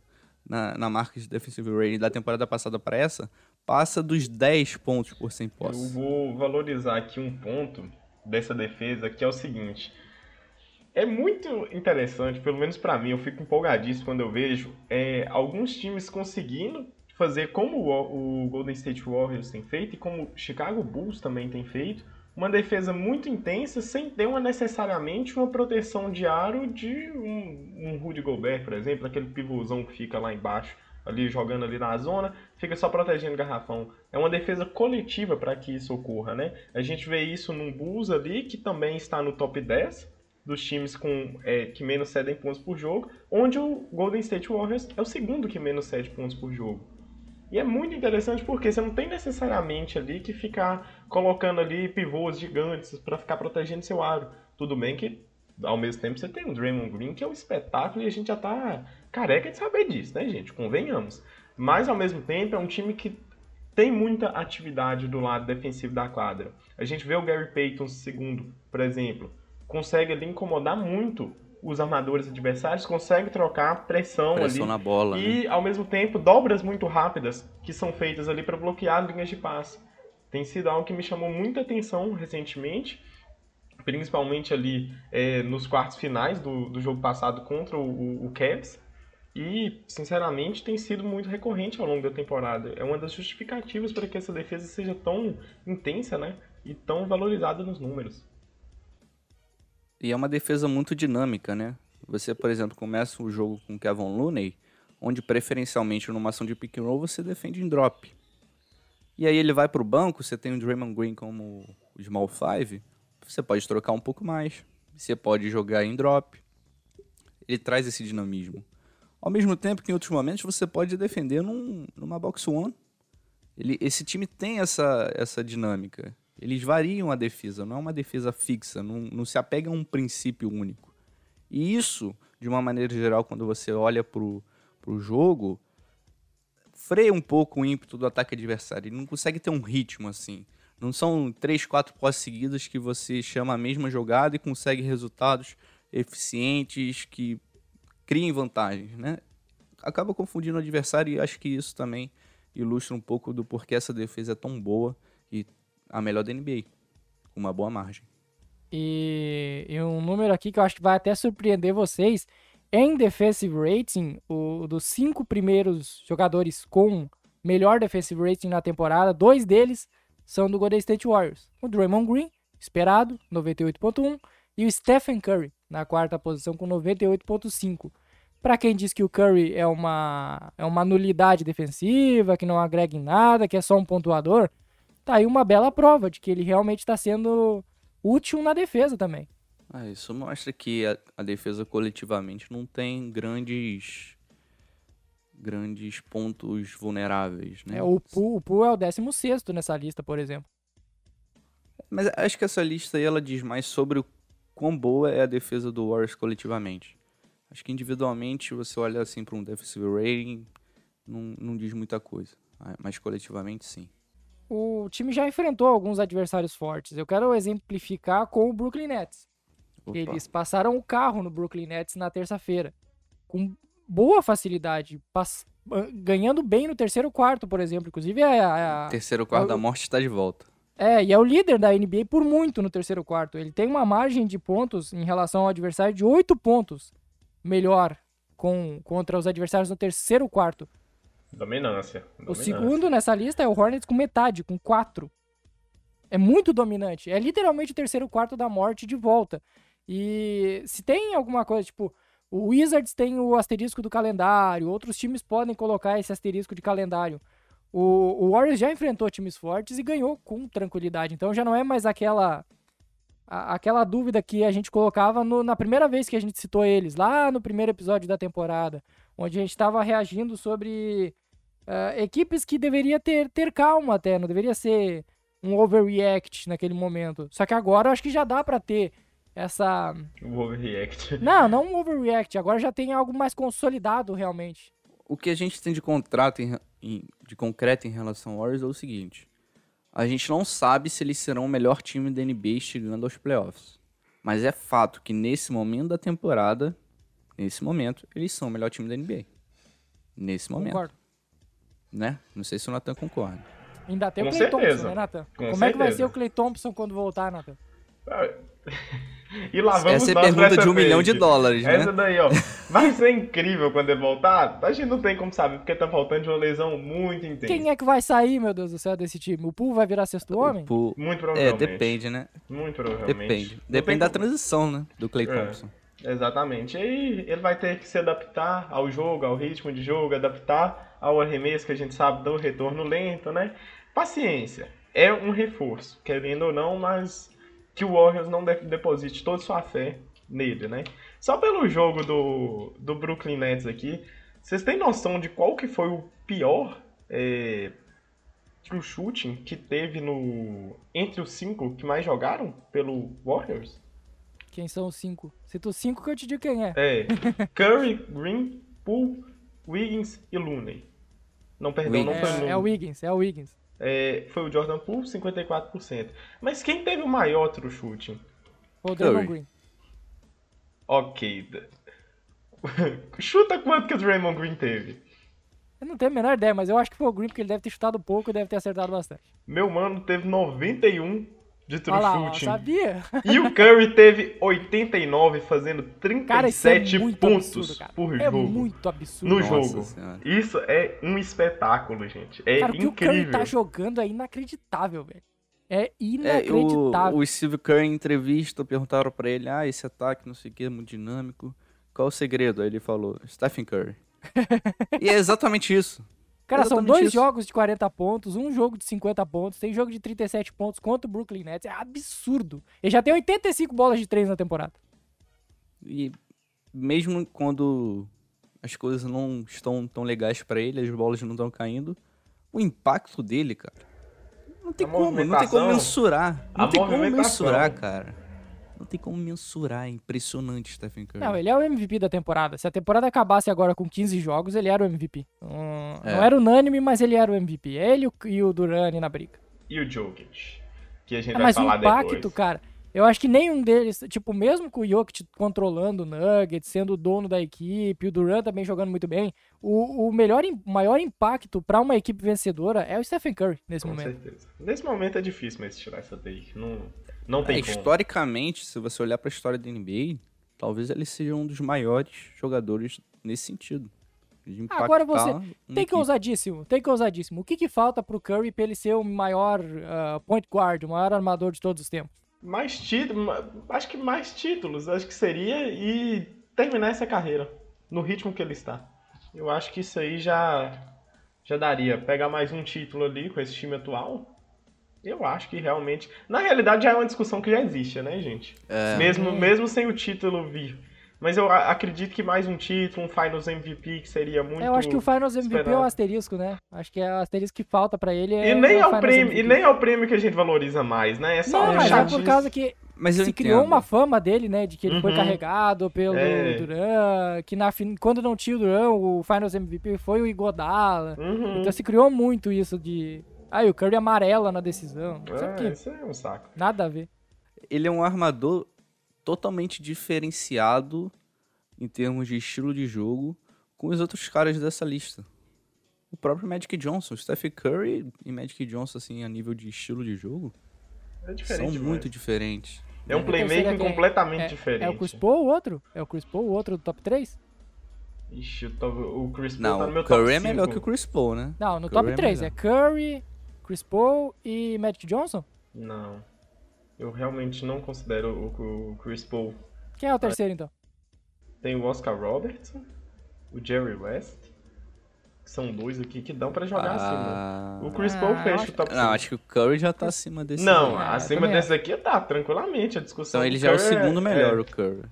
na, na marca de defensive rating da temporada passada para essa passa dos 10 pontos por 100 posses. Eu vou valorizar aqui um ponto dessa defesa que é o seguinte. É muito interessante, pelo menos para mim, eu fico empolgadíssimo quando eu vejo é, alguns times conseguindo fazer como o, o Golden State Warriors tem feito e como o Chicago Bulls também tem feito, uma defesa muito intensa sem ter uma, necessariamente uma proteção de aro de um, um Rudy Gobert, por exemplo, aquele pivôzão que fica lá embaixo, ali jogando ali na zona, fica só protegendo o garrafão. É uma defesa coletiva para que isso ocorra, né? A gente vê isso num Bulls ali, que também está no top 10, dos times com, é, que menos cedem pontos por jogo, onde o Golden State Warriors é o segundo que menos cede pontos por jogo. E é muito interessante porque você não tem necessariamente ali que ficar colocando ali pivôs gigantes para ficar protegendo seu aro. Tudo bem que ao mesmo tempo você tem o Draymond Green, que é um espetáculo e a gente já tá careca de saber disso, né, gente? Convenhamos. Mas ao mesmo tempo é um time que tem muita atividade do lado defensivo da quadra. A gente vê o Gary Payton segundo, por exemplo, consegue ali incomodar muito os armadores adversários, consegue trocar pressão, Pressão ali na bola, e né? ao mesmo tempo dobras muito rápidas que são feitas ali para bloquear linhas de passe. Tem sido algo que me chamou muita atenção recentemente, principalmente ali é, nos quartos finais do, do jogo passado contra o, o, Cavs. E, sinceramente, tem sido muito recorrente ao longo da temporada. É uma das justificativas para que essa defesa seja tão intensa, né? E tão valorizada nos números. E é uma defesa muito dinâmica, né? Você, por exemplo, começa o jogo com Kevin Looney, onde preferencialmente numa ação de pick and roll você defende em drop. E aí ele vai pro banco, você tem o Draymond Green como o small five, você pode trocar um pouco mais, você pode jogar em drop. Ele traz esse dinamismo. Ao mesmo tempo que em outros momentos você pode defender num, numa box one. Ele, esse time tem essa, essa dinâmica. Eles variam a defesa, não é uma defesa fixa, não, não se apega a um princípio único. E isso, de uma maneira geral, quando você olha pro, pro jogo, freia um pouco o ímpeto do ataque adversário. Ele não consegue ter um ritmo assim. Não são três, quatro pós seguidas que você chama a mesma jogada e consegue resultados eficientes que criem vantagens, né? Acaba confundindo o adversário e acho que isso também ilustra um pouco do porquê essa defesa é tão boa e a melhor da NBA, com uma boa margem. E, e um número aqui que eu acho que vai até surpreender vocês. Em defensive rating, o, dos cinco primeiros jogadores com melhor defensive rating na temporada, dois deles são do Golden State Warriors. O Draymond Green, esperado, 98.1, e o Stephen Curry, na quarta posição com 98.5. Para quem diz que o Curry é uma, é uma nulidade defensiva, que não agrega em nada, que é só um pontuador, tá aí uma bela prova de que ele realmente está sendo útil na defesa também. Ah, isso mostra que a, a defesa coletivamente não tem grandes grandes pontos vulneráveis, né? É, o Poole, o Poole é o 16 nessa lista, por exemplo. Mas acho que essa lista aí ela diz mais sobre o quão boa é a defesa do Warriors coletivamente. Acho que individualmente você olha assim para um defensive rating, não, não diz muita coisa. Ah, Mas coletivamente sim. O time já enfrentou alguns adversários fortes. Eu quero exemplificar com o Brooklyn Nets. Opa. Eles passaram o carro no Brooklyn Nets na terça-feira. Com boa facilidade. pass- ah, Ganhando bem no terceiro quarto, por exemplo. Inclusive, é, a- Terceiro quarto da morte está de volta. é, e é o líder da NBA por muito no terceiro quarto. Ele tem uma margem de pontos em relação ao adversário de oito pontos melhor com, contra os adversários no terceiro quarto. Dominância. O dominância. segundo nessa lista é o Hornets com metade, com quatro. É muito dominante. É literalmente o terceiro quarto da morte de volta. E se tem alguma coisa, tipo, o Wizards tem o asterisco do calendário, outros times podem colocar esse asterisco de calendário. O, o Warriors já enfrentou times fortes e ganhou com tranquilidade. Então já não é mais aquela a- aquela dúvida que a gente colocava no- na primeira vez que a gente citou eles, lá no primeiro episódio da temporada, onde a gente estava reagindo sobre ah, equipes que deveria ter, ter calma até, não deveria ser um overreact naquele momento. Só que agora eu acho que já dá pra ter essa. O overreact. Não, não um overreact, agora já tem algo mais consolidado realmente. O que a gente tem de contrato em- em- de concreto em relação ao Warriors é o seguinte: a gente não sabe se eles serão o melhor time da NBA chegando aos playoffs. Mas é fato que nesse momento da temporada, nesse momento, eles são o melhor time da NBA. Nesse momento, Concordo. né? Não sei se o Nathan concorda. Ainda tem Com o Clay certeza. Thompson, né, Nathan? Com Como é que vai certeza. ser o Clay Thompson quando voltar, Nathan? E lá vamos Essa é a pergunta essa de um milhão de dólares, né? Essa daí, ó. Vai ser incrível quando ele voltar? A gente não tem como saber, porque tá faltando de uma lesão muito intensa. Quem é que vai sair, meu Deus do céu, desse time? O Poole vai virar sexto homem? Por- Muito É, provavelmente. depende, né? Muito provavelmente. Depende. Depende da como- transição, né? Do Clay É. Thompson. Exatamente. E aí ele vai ter que se adaptar ao jogo, ao ritmo de jogo, adaptar ao arremesso que a gente sabe um retorno lento, né? Paciência. É um reforço, querendo ou não, mas que o Warriors não de- deposite toda sua fé nele, né? Só pelo jogo do, do Brooklyn Nets aqui, vocês têm noção de qual que foi o pior é, true shooting que teve no entre os cinco que mais jogaram pelo Warriors? Quem são os cinco? Cita os cinco que eu te digo quem é. É, Curry, Green, Poole, Wiggins e Looney. Não, perdão, não foi o É, Looney. é o Wiggins, é o Wiggins. É, foi o Jordan Poole, 54%. Mas quem teve o maior true shooting? Foi o Draymond. Green. Ok. Chuta quanto que o Draymond Green teve. Eu não tenho a menor ideia, mas eu acho que foi o Green porque ele deve ter chutado pouco e deve ter acertado bastante. Meu mano teve 91 de true Olha lá, ó, shooting. sabia? E o Curry teve 89, fazendo Cara, isso é 37 muito pontos absurdo, cara. por É jogo. muito absurdo. No Nossa jogo. Senhora. Isso é um espetáculo, gente. É Cara, o que o Curry incrível. tá jogando é inacreditável, velho. É É, inacreditável. o, o Steve Kerr em entrevista perguntaram pra ele, ah, esse ataque não sei o que, é muito dinâmico. Qual o segredo? Aí ele falou, Stephen Curry. e é exatamente isso. Cara, são dois isso. jogos de 40 pontos, um jogo de 50 pontos, tem jogo de 37 pontos contra o Brooklyn Nets. É absurdo. Ele já tem 85 bolas de 3 na temporada. E mesmo quando as coisas não estão tão legais pra ele, as bolas não estão caindo, o impacto dele, cara, não tem A como, não tem como mensurar. Não a tem como mensurar, cara. Não tem como mensurar, é impressionante, Stephen Curry. Não, ele é o MVP da temporada. Se a temporada acabasse agora com 15 jogos, ele era o MVP. Não, É. não era unânime, mas ele era o MVP. Ele e o- e Durani na briga. E o Jokic, que a gente Ah, vai mas o impacto, depois. cara, eu acho que nenhum deles, tipo, mesmo com o Jokic controlando o Nuggets, sendo o dono da equipe, o Durant também jogando muito bem, o, o melhor, maior impacto pra uma equipe vencedora é o Stephen Curry nesse Com momento. certeza. Nesse momento é difícil mesmo tirar essa daí. Não, não É, tem como. historicamente, se você olhar pra história da NBA, talvez ele seja um dos maiores jogadores nesse sentido. De impactar Agora você Tem que ousadíssimo, tem que ousadíssimo. O que que falta pro Curry pra ele ser o maior ah, point guard, o maior armador de todos os tempos? Mais títulos, acho que mais títulos, acho que seria e terminar essa carreira no ritmo que ele está. Eu acho que isso aí já já daria. Pegar mais um título ali com esse time atual. Eu acho que realmente, na realidade já é uma discussão que já existe, né, gente? É. Mesmo Hum. mesmo sem o título vir. Mas eu acredito que mais um título, um Finals MVP que seria muito eu acho que o Finals MVP é o esperado. asterisco, né? Acho que é o asterisco que falta pra ele é E nem é é o prêmio, MVP. e nem é o prêmio que a gente valoriza mais, né? É só Não, um mas é por causa que Mas se entendo. criou uma fama dele, né? De que ele foi Uhum. carregado pelo É. Duran, que na, fin- quando não tinha o Duran, o Finals MVP foi o Igodala. Uhum. Então se criou muito isso de. Ah, e o Curry amarela na decisão. Sabe Ah, que isso é um saco. nada a ver. Ele é um armador totalmente diferenciado em termos de estilo de jogo com os outros caras dessa lista. O próprio Magic Johnson, Stephen Curry e Magic Johnson, assim, a nível de estilo de jogo, É são demais. muito diferentes. É um O terceiro playmaking é completamente É, diferente. é o Chris Paul o outro? É o Chris Paul o outro do top 3? Ixi, eu tô- o Chris Paul Não, tá no meu o Curry top é melhor 5. que o Chris Paul, né? Não, no Curry top é 3 é melhor. Curry, Chris Paul e Magic Johnson? Não. Eu realmente não considero o, o Chris Paul. Quem é o terceiro então? Tem o Oscar Robertson, o Jerry West. que São dois aqui que dão pra jogar acima. Ah, O Chris Ah, Paul fecha acho o top 5. Não, acho que o Curry já tá acima desse. Não, aí. É, eu acima desse aqui tá, tranquilamente. A discussão Então ele já é o Curry segundo melhor, é- o Curry.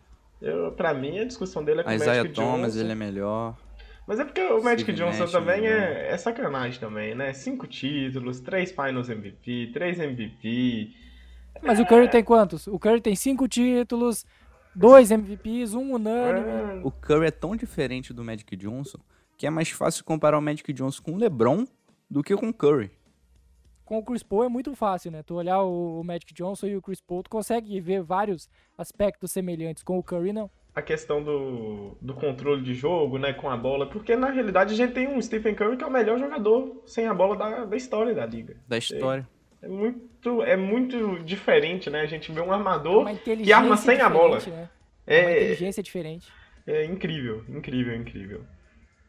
eu, pra mim, a discussão dele é com A o Isaiah Magic Thomas, Johnson. ele é melhor. Mas é porque o Magic Steve Johnson Nash também melhor. é, é sacanagem também, né? Cinco títulos, três Finals MVP, três MVP. Mas o Curry tem quantos? O Curry tem 5 títulos, 2 MVPs, um unânime. É, O Curry é tão diferente do Magic Johnson que é mais fácil comparar o Magic Johnson com o LeBron do que com o Curry. Com o Chris Paul é muito fácil, né? Tu olhar o o Magic Johnson e o Chris Paul, tu consegue ver vários aspectos semelhantes. Com o Curry, não. A questão do, do controle de jogo, né, com a bola, porque na realidade a gente tem um Stephen Curry que é o melhor jogador sem a bola da, da história da liga. Da história. É muito, é muito diferente, né? A gente vê um É armador que arma sem a bola. Né? É uma É, inteligência diferente. é incrível, incrível, incrível.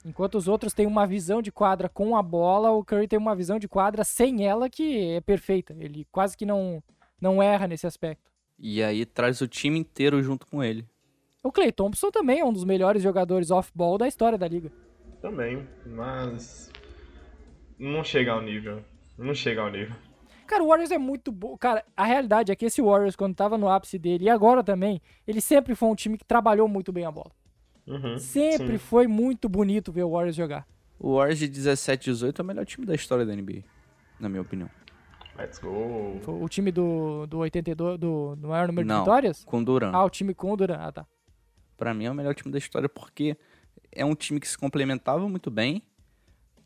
Enquanto os outros têm uma visão de quadra com a bola, o Curry tem uma visão de quadra sem ela que é perfeita. Ele quase que não, não erra nesse aspecto. E aí traz o time inteiro junto com ele. O Clay Thompson também é um dos melhores jogadores off-ball da história da liga. Também, mas não chega ao nível. Não chega ao nível. Cara, o Warriors é muito bom. Cara, a realidade é que esse Warriors, quando tava no ápice dele, e agora também, ele sempre foi um time que trabalhou muito bem a bola. Uhum, Sempre sim. foi muito bonito ver o Warriors jogar. O Warriors de 17 18 é o melhor time da história da NBA, na minha opinião. Let's go. Foi O time do, do 82, do, do maior número de Não. vitórias? Com Duran. Ah, o time com o Duran. Ah, tá. Pra mim é o melhor time da história porque é um time que se complementava muito bem.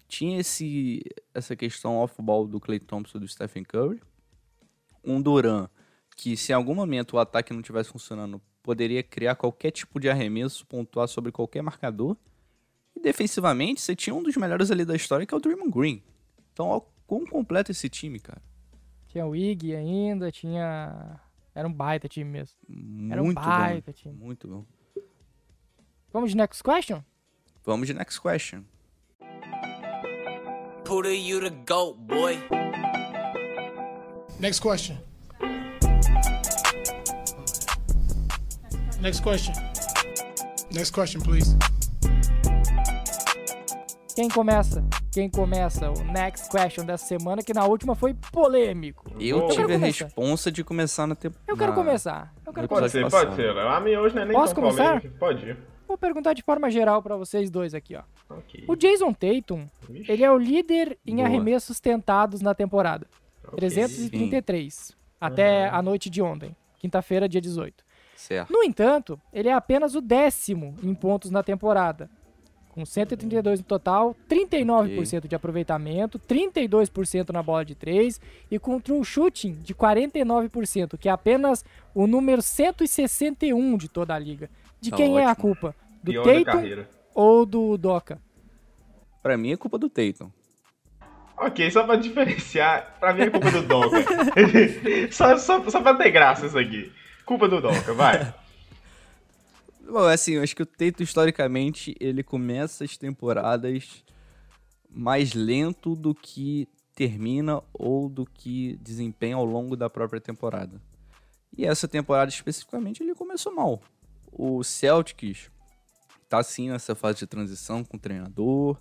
Tinha esse, essa questão off-ball do Clay Thompson e do Stephen Curry. Um Duran que, se em algum momento o ataque não estivesse funcionando, poderia criar qualquer tipo de arremesso, pontuar sobre qualquer marcador. E defensivamente, você tinha um dos melhores ali da história, que é o Draymond Green. Então, ó, quão completo esse time, cara. Tinha o Ig ainda, tinha. Era um baita time mesmo. Era um Muito baita bom. time. Muito bom. Vamos de next question? Vamos de next question. Puda, you the goat, boy. Next question. Next question. Next question, please. Quem começa? Quem começa o next question dessa semana, que na última foi polêmico. Eu Eu tive a começar. responsa de começar na temporada. Eu quero começar. Eu quero no Pode começar. ser, pode ser. A minha hoje não é nem Posso tão começar? polêmica. Pode ir. Vou perguntar de forma geral pra vocês dois aqui, ó. Ok. O Jason Tatum, Vixe, ele é o líder em Boa. arremessos tentados na temporada. ok. 333. Até a noite de ontem. Quinta-feira, dia 18. Certo. No entanto, ele é apenas o décimo em pontos na temporada. Com 132 no total, 39% de aproveitamento, 32% na bola de 3 e com true shooting de 49%, que é apenas o número 161 de toda a liga. De Tá quem é a ótimo. culpa? Do Pior Tatum ou do Doca? Pra mim é culpa do Tatum. Ok, só pra diferenciar, pra mim é culpa do Doca. só, só, só pra ter graça isso aqui. Culpa do Doca, vai. Bom, assim, eu acho que o Tatum, historicamente, ele começa as temporadas mais lento do que termina ou do que desempenha ao longo da própria temporada. E essa temporada, especificamente, ele começou mal. O Celtics tá, sim, nessa fase de transição com o treinador.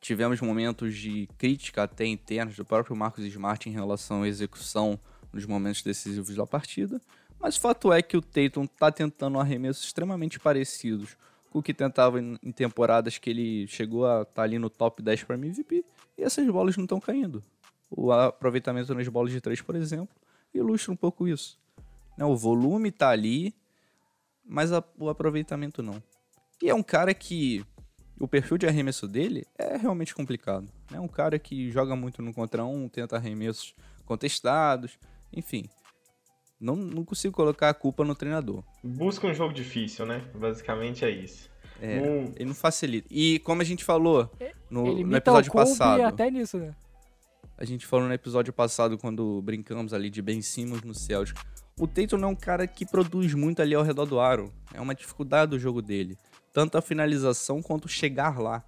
Tivemos momentos de crítica até internos do próprio Marcos Smart em relação à execução nos momentos decisivos da partida. Mas o fato é que o Tatum tá tentando arremessos extremamente parecidos com o que tentava em em temporadas que ele chegou a estar ali no top 10 para MVP, e essas bolas não estão caindo. O aproveitamento nas bolas de 3, por exemplo, ilustra um pouco isso. Né, O volume tá ali, mas a- o aproveitamento não. E é um cara que o perfil de arremesso dele é realmente complicado. É um cara que joga muito no contra um, tenta arremessos contestados, enfim. Não, não consigo colocar a culpa no treinador. Busca um jogo difícil, né? Basicamente é isso. É, Um- Ele não facilita. E como a gente falou no, Ele no episódio passado, até nisso, né? a gente falou no episódio passado quando brincamos ali de Ben Simmons no Celtic. O Tatum é um cara que produz muito ali ao redor do aro. É uma dificuldade do jogo dele. Tanto a finalização quanto chegar lá.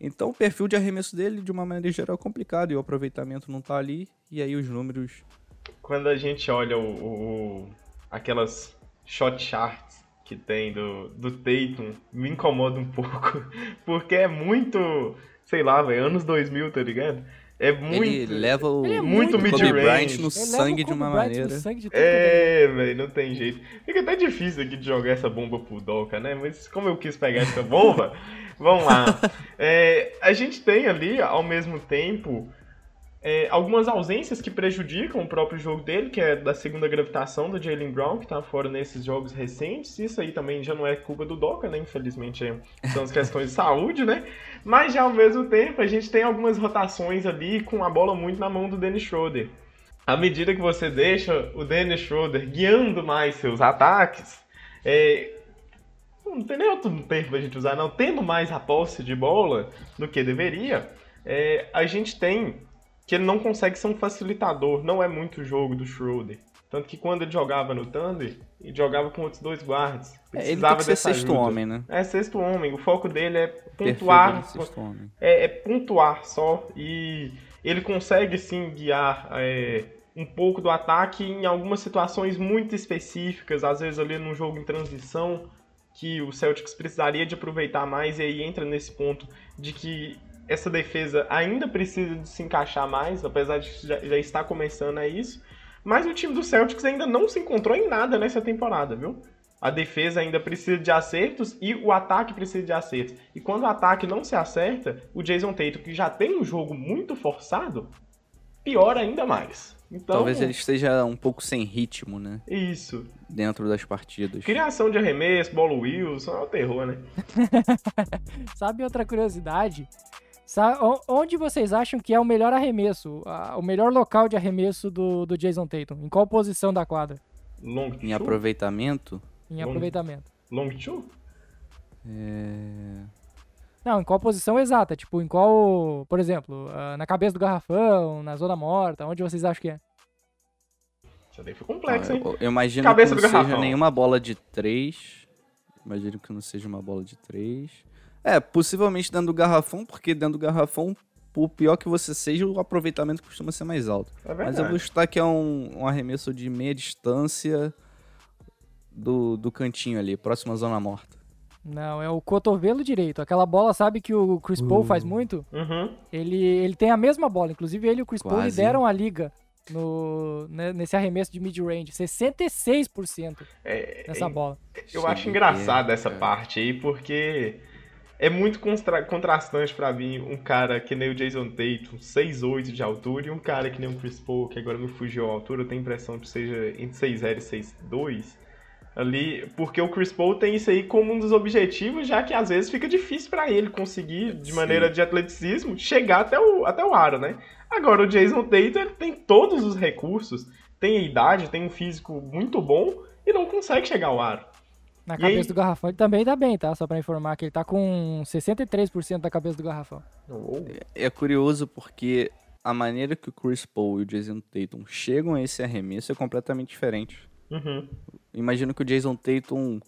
Então o perfil de arremesso dele, de uma maneira geral, é complicado. E o aproveitamento não tá ali. E aí os números. Quando a gente olha o, o- aquelas shot charts que tem do, do Tatum, me incomoda um pouco. Porque é muito, sei lá, velho, anos 2000, tá ligado? É muito. Ele leva o Ele é muito Kobe mid-range. Bryant no Ele sangue de Kobe uma Bryant maneira. sangue de. É, velho, não tem jeito. Fica até difícil aqui de jogar essa bomba pro Doca, né? Mas como eu quis pegar essa bomba, vamos lá. É, a gente tem ali, ao mesmo tempo, é, algumas ausências que prejudicam o próprio jogo dele, que é da segunda gravitação do Jalen Brown, que tá fora nesses jogos recentes. Isso aí também já não é culpa do Doca, né? Infelizmente são as questões de saúde, né? Mas já ao mesmo tempo a gente tem algumas rotações ali com a bola muito na mão do Dennis Schroeder. À medida que você deixa o Dennis Schroeder guiando mais seus ataques, é, não tem nem outro termo pra gente usar, não. Tendo mais a posse de bola do que deveria, é, a gente tem que ele não consegue ser um facilitador. Não é muito o jogo do Schroeder. Tanto que quando ele jogava no Thunder, ele jogava com outros dois guards. É, ele tem Precisava que ser sexto ajuda. homem, né? É sexto homem. O foco dele é pontuar homem. é, é pontuar só e ele consegue sim guiar é, um pouco do ataque em algumas situações muito específicas, às vezes ali num jogo em transição que o Celtics precisaria de aproveitar mais e aí entra nesse ponto de que essa defesa ainda precisa de se encaixar mais, apesar de já, já estar começando a isso. Mas o time do Celtics ainda não se encontrou em nada nessa temporada, viu? A defesa ainda precisa de acertos e o ataque precisa de acertos. E quando o ataque não se acerta, o Jason Tatum, que já tem um jogo muito forçado, piora ainda mais. Então, Talvez ele esteja um pouco sem ritmo, né? Isso. Dentro das partidas. Criação de arremesso, bola Wilson, é o terror, né? Sabe outra curiosidade? Onde vocês acham que é o melhor arremesso? a- O melhor local de arremesso do, do Jason Tatum? Em qual posição da quadra? Long Em two? aproveitamento, Em Long- aproveitamento. Long two? é... Não, em qual posição exata? Tipo, em qual. Por exemplo, ah, na cabeça do garrafão, na zona morta, onde vocês acham que é? Isso daí foi complexo, Ah, hein? eu, eu imagino Cabeça que não seja garrafão. nenhuma bola de três. Imagino que não seja uma bola de três. É, possivelmente dentro do garrafão, porque dentro do garrafão, por pior que você seja, o aproveitamento costuma ser mais alto. É Mas eu vou chutar que é um, um arremesso de meia distância do, do cantinho ali, próxima à zona morta. Não, é o cotovelo direito. Aquela bola, sabe que o Chris Paul Uh. faz muito? Uhum. Ele, ele tem a mesma bola. Inclusive, ele e o Chris Paul Quase. lideram a liga no, né, nesse arremesso de mid-range. 66% É, nessa é- bola. Eu Cheguei acho engraçado perto, essa parte aí, porque é muito contrastante pra mim um cara que nem o Jason Tatum, 6'8 de altura, e um cara que nem o Chris Paul, que agora me fugiu a altura, eu tenho a impressão que seja entre 6'0 e 6'2. Ali, porque o Chris Paul tem isso aí como um dos objetivos, já que às vezes fica difícil pra ele conseguir, de Sim. maneira de atleticismo, chegar até o, até o aro, né? Agora o Jason Tatum ele tem todos os recursos, tem a idade, tem um físico muito bom e não consegue chegar ao aro. Na E cabeça aí? do garrafão ele também tá bem, tá? Só pra informar que ele tá com 63% da cabeça do garrafão. É curioso porque a maneira que o Chris Paul e o Jason Tatum chegam a esse arremesso é completamente diferente. Uhum. Imagino que o Jason Tatum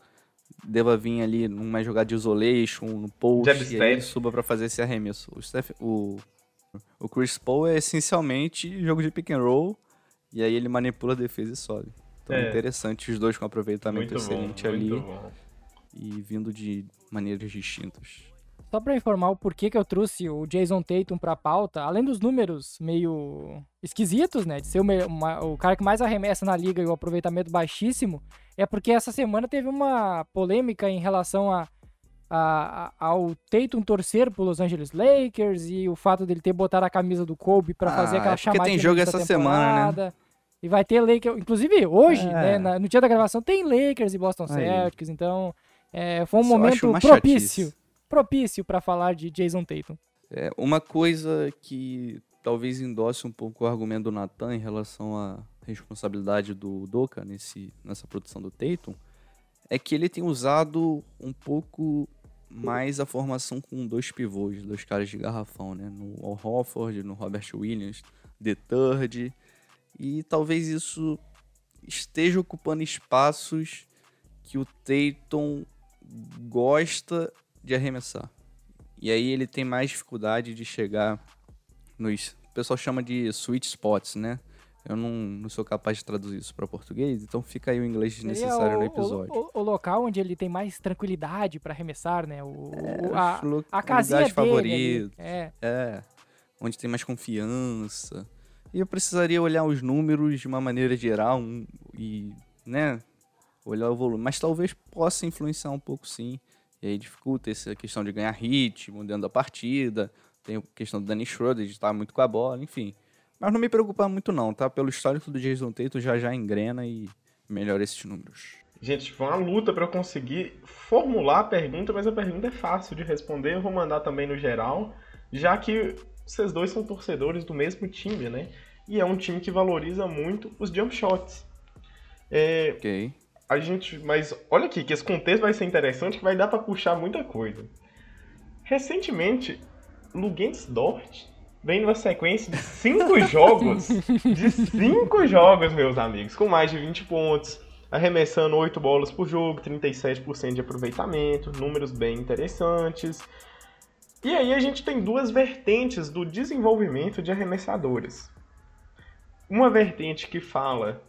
deva vir ali numa jogada de isolation, no post, Jab e aí ele suba pra fazer esse arremesso. O, Steph, o, o Chris Paul é essencialmente jogo de pick and roll, e aí ele manipula a defesa e sobe. Então é interessante os dois com aproveitamento Muito bom, excelente ali muito bom. e vindo de maneiras distintas. Só pra informar o porquê que eu trouxe o Jason Tatum pra pauta, além dos números meio esquisitos, né? De ser o, uma- o cara que mais arremessa na liga e o aproveitamento baixíssimo, é porque essa semana teve uma polêmica em relação a, a- a- ao Tatum torcer pro Los Angeles Lakers e o fato dele ter botado a camisa do Kobe pra fazer Ah, aquela é porque chamada tem jogo essa semana, né? E vai ter Lakers, inclusive hoje, É. né, na- no dia da gravação, tem Lakers e Boston Aí. Celtics, então é, foi um acho momento propício chatice. propício pra falar de Jason Tatum. É, uma coisa que talvez endosse um pouco o argumento do Nathan em relação à responsabilidade do Doka nesse, nessa produção do Tatum é que ele tem usado um pouco mais a formação com dois pivôs, dois caras de garrafão, né? No Al Horford, no Robert Williams, The Third. E talvez isso esteja ocupando espaços que o Tatum gosta de arremessar. E aí ele tem mais dificuldade de chegar nos. O pessoal chama de sweet spots, né? Eu não, não sou capaz de traduzir isso para português, então fica aí o inglês Seria necessário o, no episódio. O, o- o local onde ele tem mais tranquilidade pra arremessar, né? O, o- a, a casinha dele ali. favoritos. É, É, onde tem mais confiança. E eu precisaria olhar os números de uma maneira geral um- e, né, olhar o volume. Mas talvez possa influenciar um pouco sim. E aí dificulta essa questão de ganhar ritmo dentro da partida. Tem a questão do Danny Schroeder de estar muito com a bola, enfim. Mas não me preocupa muito não, tá? Pelo histórico do Jason Tatum já já engrena e melhora esses números. Gente, foi uma luta pra eu conseguir formular a pergunta, mas a pergunta é fácil de responder. Eu vou mandar também no geral, já que vocês dois são torcedores do mesmo time, né? E é um time que valoriza muito os jump shots. É, Ok. a gente, mas olha aqui, que esse contexto vai ser interessante, que vai dar pra puxar muita coisa. Recentemente, Luguentz Dort vem numa sequência de cinco jogos, de cinco jogos, meus amigos, com mais de 20 pontos, arremessando 8 bolas por jogo, 37% de aproveitamento, números bem interessantes. E aí a gente tem duas vertentes do desenvolvimento de arremessadores. Uma vertente que fala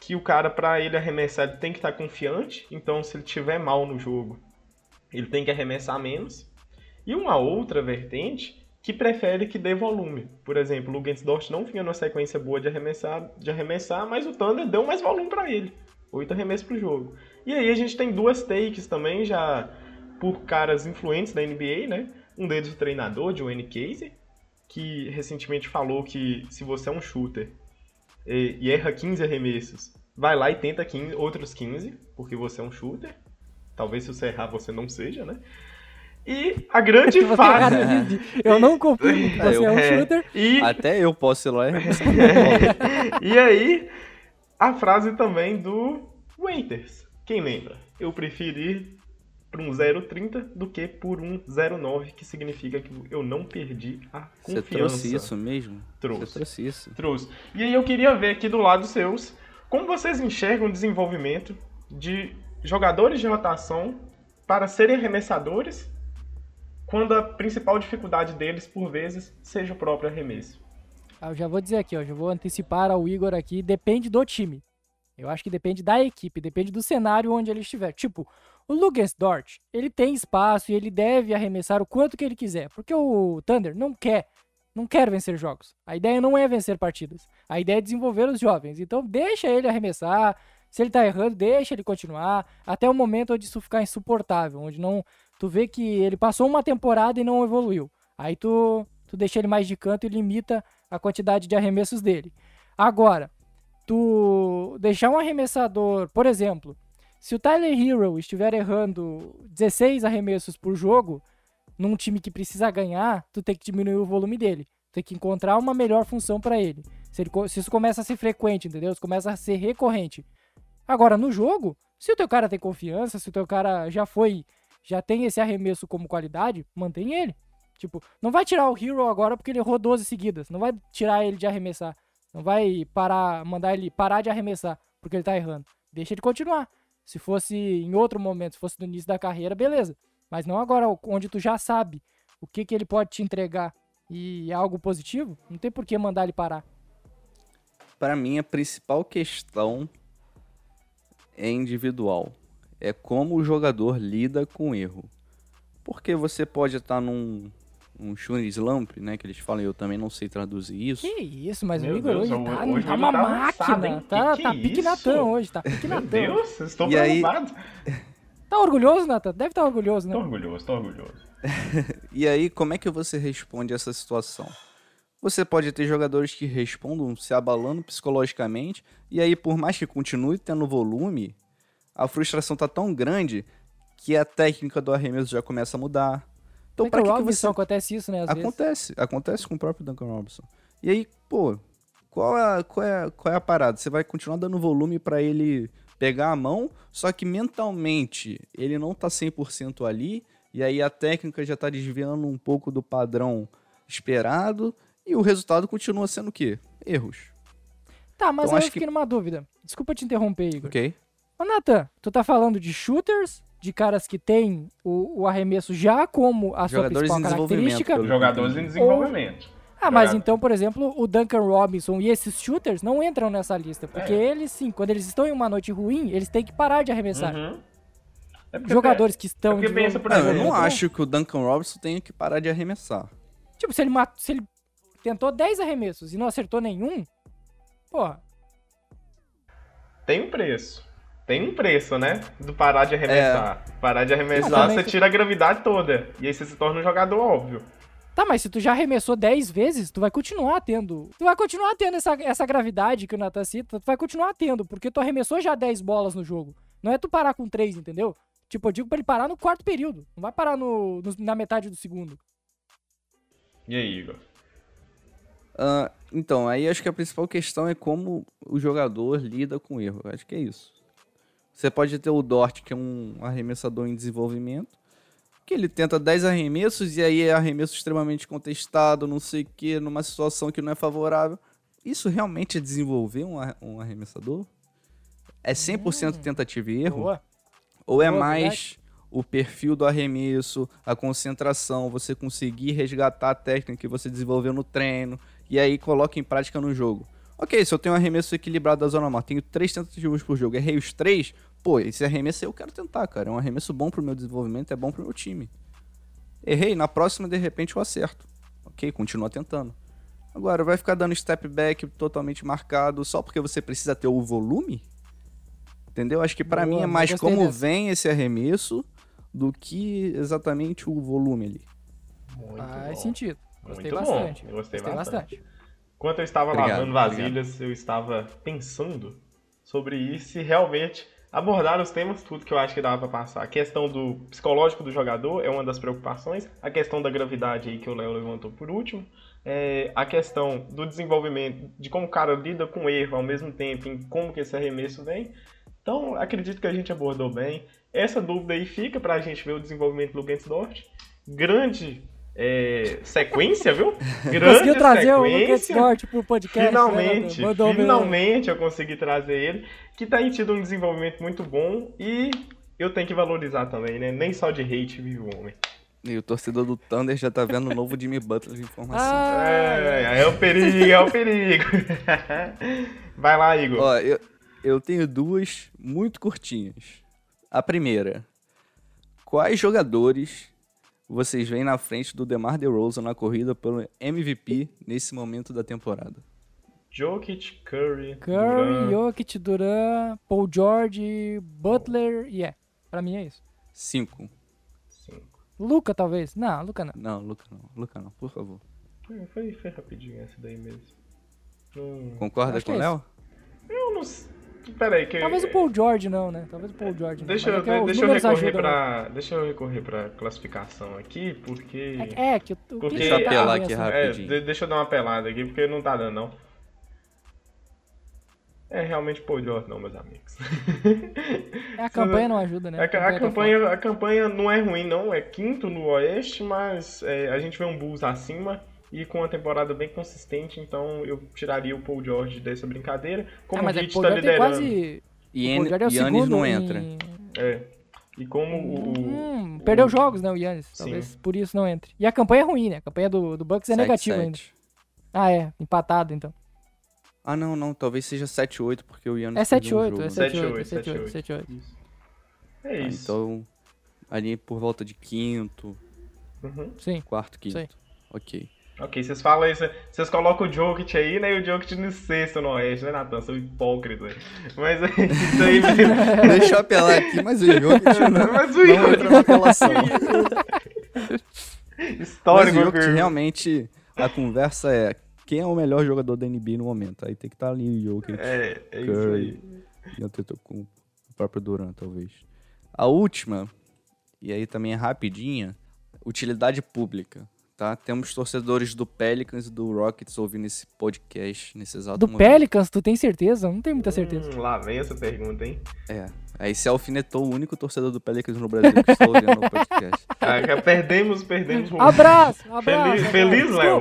que o cara, para ele arremessar, ele tem que estar confiante. Então, se ele tiver mal no jogo, ele tem que arremessar menos. E uma outra vertente que prefere que dê volume. Por exemplo, o Lugensdorf não vinha numa sequência boa de arremessar, de arremessar mas o Thunder deu mais volume para ele. Oito arremessos pro jogo. E aí a gente tem duas takes também, já por caras influentes da NBA, né? Um deles o treinador, Joanne Casey, que recentemente falou que se você é um shooter e, e erra 15 arremessos, vai lá e tenta 15, outros 15, porque você é um shooter. Talvez se você errar você não seja, né? E a grande fase. eu não confio que você é um É, shooter. E, Até eu posso ir lá e e aí, a frase também do Waiters. Quem lembra? Eu prefiro ir por um 0,30 do que por um 0,9, que significa que eu não perdi a Você confiança. trouxe isso mesmo? Trouxe. Você trouxe isso. Trouxe. E aí eu queria ver aqui do lado seus, como vocês enxergam o desenvolvimento de jogadores de rotação para serem arremessadores, quando a principal dificuldade deles, por vezes, seja o próprio arremesso. Ah, eu já vou dizer aqui, ó, já vou antecipar ao Igor aqui, depende do time. Eu acho que depende da equipe, depende do cenário onde ele estiver. Tipo, o Lucas Dort, ele tem espaço e ele deve arremessar o quanto que ele quiser, porque o Thunder não quer, não quer vencer jogos. A ideia não é vencer partidas. A ideia é desenvolver os jovens. Então deixa ele arremessar. Se ele tá errando, deixa ele continuar até o momento onde isso ficar insuportável, onde não tu vê que ele passou uma temporada e não evoluiu. Aí tu tu deixa ele mais de canto e limita a quantidade de arremessos dele. Agora, tu deixar um arremessador, por exemplo, se o Tyler Hero estiver errando 16 arremessos por jogo, num time que precisa ganhar, tu tem que diminuir o volume dele. Tem que encontrar uma melhor função para ele. Se, ele. se isso começa a ser frequente, entendeu? Se começa a ser recorrente. Agora, no jogo, se o teu cara tem confiança, se o teu cara já foi, já tem esse arremesso como qualidade, mantém ele. Tipo, não vai tirar o Hero agora porque ele errou 12 seguidas. Não vai tirar ele de arremessar. Não vai parar, mandar ele parar de arremessar porque ele tá errando. Deixa ele continuar. Se fosse em outro momento, se fosse no início da carreira, beleza. Mas não agora, onde tu já sabe o que, que ele pode te entregar e é algo positivo, não tem por que mandar ele parar. Para mim, a principal questão é individual. É como o jogador lida com o erro. Porque você pode estar num um shooting slump, né? Que eles falam, eu também não sei traduzir isso. Que isso, mas Meu o Igor Deus, hoje tá, hoje tá uma tá máquina. hein? Tá, Que tá que pique isso? Natan hoje, tá pique Meu. Deus, eu estou E aí- preocupado. Tá orgulhoso, Natan? Deve estar orgulhoso, né? Tô orgulhoso, tô orgulhoso. E aí, como é que você responde essa situação? Você pode ter jogadores que respondam se abalando psicologicamente, e aí, por mais que continue tendo volume, a frustração tá tão grande que a técnica do arremesso já começa a mudar. Então, pra que, que Robinson você acontece isso, né? Às vezes. Acontece, acontece com o próprio Duncan Robinson. E aí, pô, qual é, a- qual é, qual é a parada? Você vai continuar dando volume pra ele pegar a mão, só que mentalmente ele não tá 100% ali, e aí a técnica já tá desviando um pouco do padrão esperado, e o resultado continua sendo o quê? Erros. Tá, mas Então, aí acho eu fiquei numa dúvida. Desculpa te interromper, Igor. Ok? Ô, Nathan, tu tá falando de shooters, de caras que têm o, o arremesso já como a sua Jogadores principal em desenvolvimento, característica. Jogadores em desenvolvimento. Ah, mas então, por exemplo, o Duncan Robinson e esses shooters não entram nessa lista. Porque É. eles, sim, quando eles estão em uma noite ruim, eles têm que parar de arremessar. Uhum. É porque- Jogadores que estão é pensa, por Não, eu exemplo, não acho que o Duncan Robinson tenha que parar de arremessar. Tipo, se ele, mat... se ele tentou 10 arremessos e não acertou nenhum, porra, Tem um preço. Tem um preço, né? Do parar de arremessar. Parar de arremessar, você tu- tira a gravidade toda. E aí você se torna um jogador óbvio. Tá, mas se tu já arremessou 10 vezes, tu vai continuar tendo. Tu vai continuar tendo essa, essa gravidade que o Nathan cita, tu vai continuar tendo, porque tu arremessou já 10 bolas no jogo. Não é tu parar com 3, entendeu? Tipo, eu digo pra ele parar no quarto período. Não vai parar no, no- na metade do segundo. E aí, Igor? Ah, então, aí acho que a principal questão é como o jogador lida com o erro. Acho que é isso. Você pode ter o Dort, que é um arremessador em desenvolvimento, que ele tenta 10 arremessos e aí é arremesso extremamente contestado, não sei o que, numa situação que não é favorável. Isso realmente é desenvolver um, ar- arremessador? É 100% tentativa e erro? Boa. Ou é Boa, mais o perfil do arremesso, a concentração, você conseguir resgatar a técnica que você desenvolveu no treino e aí coloca em prática no jogo? Ok, se eu tenho um arremesso equilibrado da zona norte, tenho três tentativas por jogo, errei os três, pô, esse arremesso eu quero tentar, cara. É um arremesso bom pro meu desenvolvimento, é bom pro meu time. Errei, na próxima de repente eu acerto. Ok, continua tentando. Agora, vai ficar dando step back totalmente marcado só porque você precisa ter o volume? Entendeu? Acho que pra Boa, mim é mais como dessa. vem esse arremesso do que exatamente o volume ali. Muito Faz bom. sentido. Gostei Muito bom. bastante. Gostei Gostei bastante. bastante. Enquanto eu estava Obrigado, lavando vasilhas, eu estava pensando sobre isso e realmente abordar os temas tudo que eu acho que dava pra passar. A questão do psicológico do jogador é uma das preocupações, a questão da gravidade aí que o Léo levantou por último, é, a questão do desenvolvimento, de como o cara lida com o erro ao mesmo tempo, em como que esse arremesso vem. Então, acredito que a gente abordou bem. Essa dúvida aí fica pra gente ver o desenvolvimento do Gensdorf. Grande é, sequência, viu? Grande Conseguiu trazer o Lucas sequência. Pro podcast. Finalmente, né? Mandou bem. finalmente eu consegui trazer ele, que tem tido um desenvolvimento muito bom e eu tenho que valorizar também, né? Nem só de hate vive o homem. E o torcedor do Thunder já tá vendo o novo Jimmy Butler de informação. Ah, É, é o perigo, é o perigo. Vai lá, Igor. Ó, eu, eu tenho duas muito curtinhas. A primeira. Quais jogadores vocês veem na frente do DeMar DeRozan na corrida pelo MVP nesse momento da temporada? Jokic, Curry, Curry, Durant. Jokic, Duran, Paul George, Butler e é. Pra mim é isso. Cinco. Cinco. Luca, talvez. Não, Luca não. Não, Luca não. Luca não, por favor. Hum, Foi, foi rapidinho essa daí mesmo. Não- Concorda Acho com o é Léo? Eu não sei. Peraí, que Talvez o Paul George não, né? Talvez o Paul George não. Deixa Mas eu, é é, deixa eu recorrer ajudam, né? pra. Deixa eu recorrer pra classificação aqui, porque. É, é que o Porque- que Deixa eu tá apelar aqui É, rapidinho. de- deixa eu dar uma pelada aqui, porque não tá dando, não. É realmente Paul George, não, meus amigos. É, a campanha não ajuda, né? A, ca- a tá foda. campanha, a campanha não é ruim, não. É quinto no Oeste, mas é, a gente vê um Bulls acima e com uma temporada bem consistente, então eu tiraria o Paul George dessa brincadeira. Como Ah, mas o é Heat o tá liderando. quase... E o Paul George é o Yannis não em- entra. É. E como o. Hum, perdeu jogos, né, o Yannis. Sim. Talvez por isso não entre. E a campanha é ruim, né? A campanha do, do Bucks é Sete, negativa ainda. sete. Ah, é. Empatado, então. Ah, não, não. Talvez seja 7-8, porque o Yannis É perdeu um 7-8, jogo. é 7-8, 7-8, 7-8. Isso. É Ah, isso. Então, ali por volta de quinto, Uhum. Sim. quarto, quinto. Sei. Ok. Ok, vocês falam isso, vocês colocam o Jokic aí, né? E o Jokic no sexto no Oeste, né, Natan? São hipócritas. Mas é isso aí mesmo. Deixa eu apelar aqui, mas o Jokic não, Mas o não entra na apelação. Mas Histórico, o Jokic realmente, a conversa é quem é o melhor jogador da NBA no momento. Aí tem que estar ali o Jokic, É, é isso Curry e Antetokounmpo, o próprio Durant, talvez. A última, e aí também é rapidinha, utilidade pública. Tá? Temos torcedores do Pelicans e do Rockets ouvindo esse podcast nesse exato Do momento. Pelicans, tu tem certeza? Não tenho muita certeza. Hum, lá vem essa pergunta, hein? É. Aí se alfinetou o único torcedor do Pelicans no Brasil que está ouvindo o podcast. Ah, já perdemos, perdemos. Abraço! Abraço! Feliz, feliz. Léo.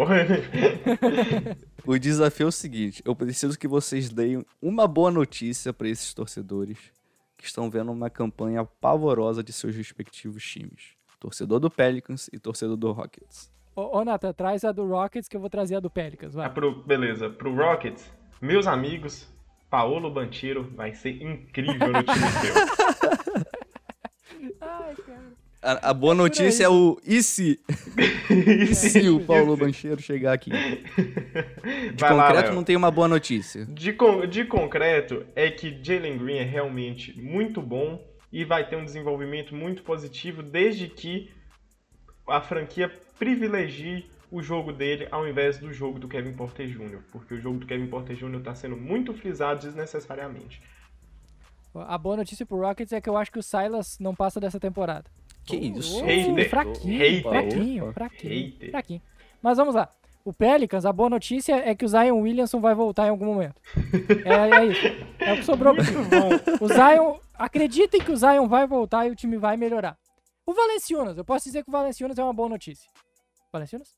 O desafio é o seguinte: eu preciso que vocês deem uma boa notícia para esses torcedores que estão vendo uma campanha pavorosa de seus respectivos times. Torcedor do Pelicans e torcedor do Rockets. Ô, ô Nathan, traz a do Rockets que eu vou trazer a do Pelicans, vai. pro, beleza, pro Rockets, meus amigos, Paolo Banchero vai ser incrível no time seu. Ai, cara. A, a boa notícia é o e se? E se o Paulo Bancheiro chegar aqui? De Vai lá, concreto Léo. não tem uma boa notícia. De, con- de concreto, é que Jalen Green é realmente muito bom e vai ter um desenvolvimento muito positivo desde que a franquia privilegie o jogo dele ao invés do jogo do Kevin Porter Jr., porque o jogo do Kevin Porter Jr. está sendo muito frisado desnecessariamente. A boa notícia pro Rockets é que eu acho que o Silas não passa dessa temporada. Que isso? Ô, Hater. Fraquinho, Hater. fraquinho, fraquinho, Hater. fraquinho. Mas vamos lá. O Pelicans, a boa notícia é que o Zion Williamson vai voltar em algum momento. É, é isso. É o que sobrou. Muito bom. O Zion, acreditem que o Zion vai voltar e o time vai melhorar. O Valenciunas, eu posso dizer que o Valenciunas é uma boa notícia. Valenciunas?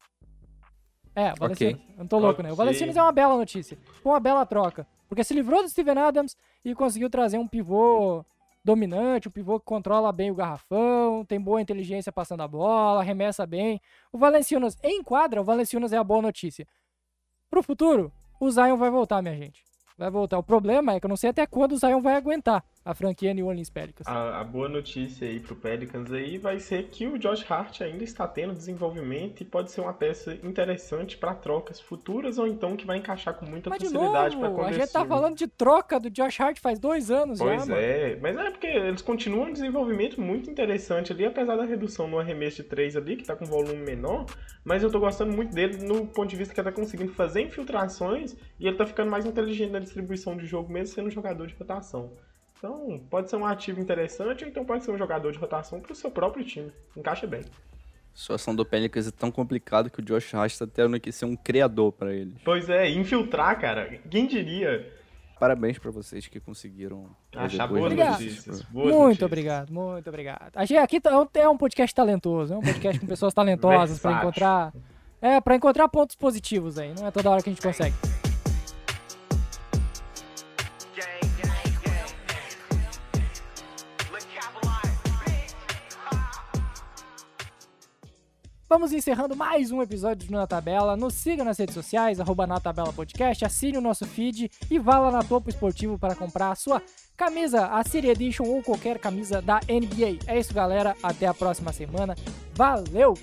É, Valenciunas. Eu não tô louco, né? O Ok. Valenciunas é uma bela notícia. Foi uma bela troca. Porque se livrou do Steven Adams e conseguiu trazer um pivô dominante, um pivô que controla bem o garrafão, tem boa inteligência passando a bola, arremessa bem. O Valenciunas, em quadra, o Valenciunas é a boa notícia. Pro futuro, o Zion vai voltar, minha gente. Vai voltar. O problema é que eu não sei até quando o Zion vai aguentar. A franquia New Orleans Pelicans. A, a, boa notícia aí pro Pelicans aí vai ser que o Josh Hart ainda está tendo desenvolvimento e pode ser uma peça interessante para trocas futuras ou então que vai encaixar com muita mas facilidade para A gente tá falando de troca do Josh Hart faz dois anos pois já. Pois é, mas é porque eles continuam um desenvolvimento muito interessante ali, apesar da redução no arremesso de três ali, que tá com volume menor, mas eu tô gostando muito dele no ponto de vista que ele tá conseguindo fazer infiltrações e ele tá ficando mais inteligente na distribuição de jogo, mesmo sendo um jogador de rotação. Então, pode ser um ativo interessante, ou então pode ser um jogador de rotação para o seu próprio time. Encaixa bem. A situação do Pelicans é tão complicada que o Josh Hart está tendo que ser um criador para eles. Pois é, infiltrar, cara. Quem diria? Parabéns para vocês que conseguiram. Achar boas notícias. Boas muito notícias. obrigado, muito obrigado. Achei aqui é um podcast talentoso, é um podcast com pessoas talentosas para encontrar, é, para encontrar pontos positivos aí. Não é toda hora que a gente consegue. Vamos encerrando mais um episódio do Na Tabela. Nos siga nas redes sociais, arroba Na Tabela Podcast, assine o nosso feed e vá lá na Topo Esportivo para comprar a sua camisa, a City Edition ou qualquer camisa da NBA. É isso, galera. Até a próxima semana. Valeu!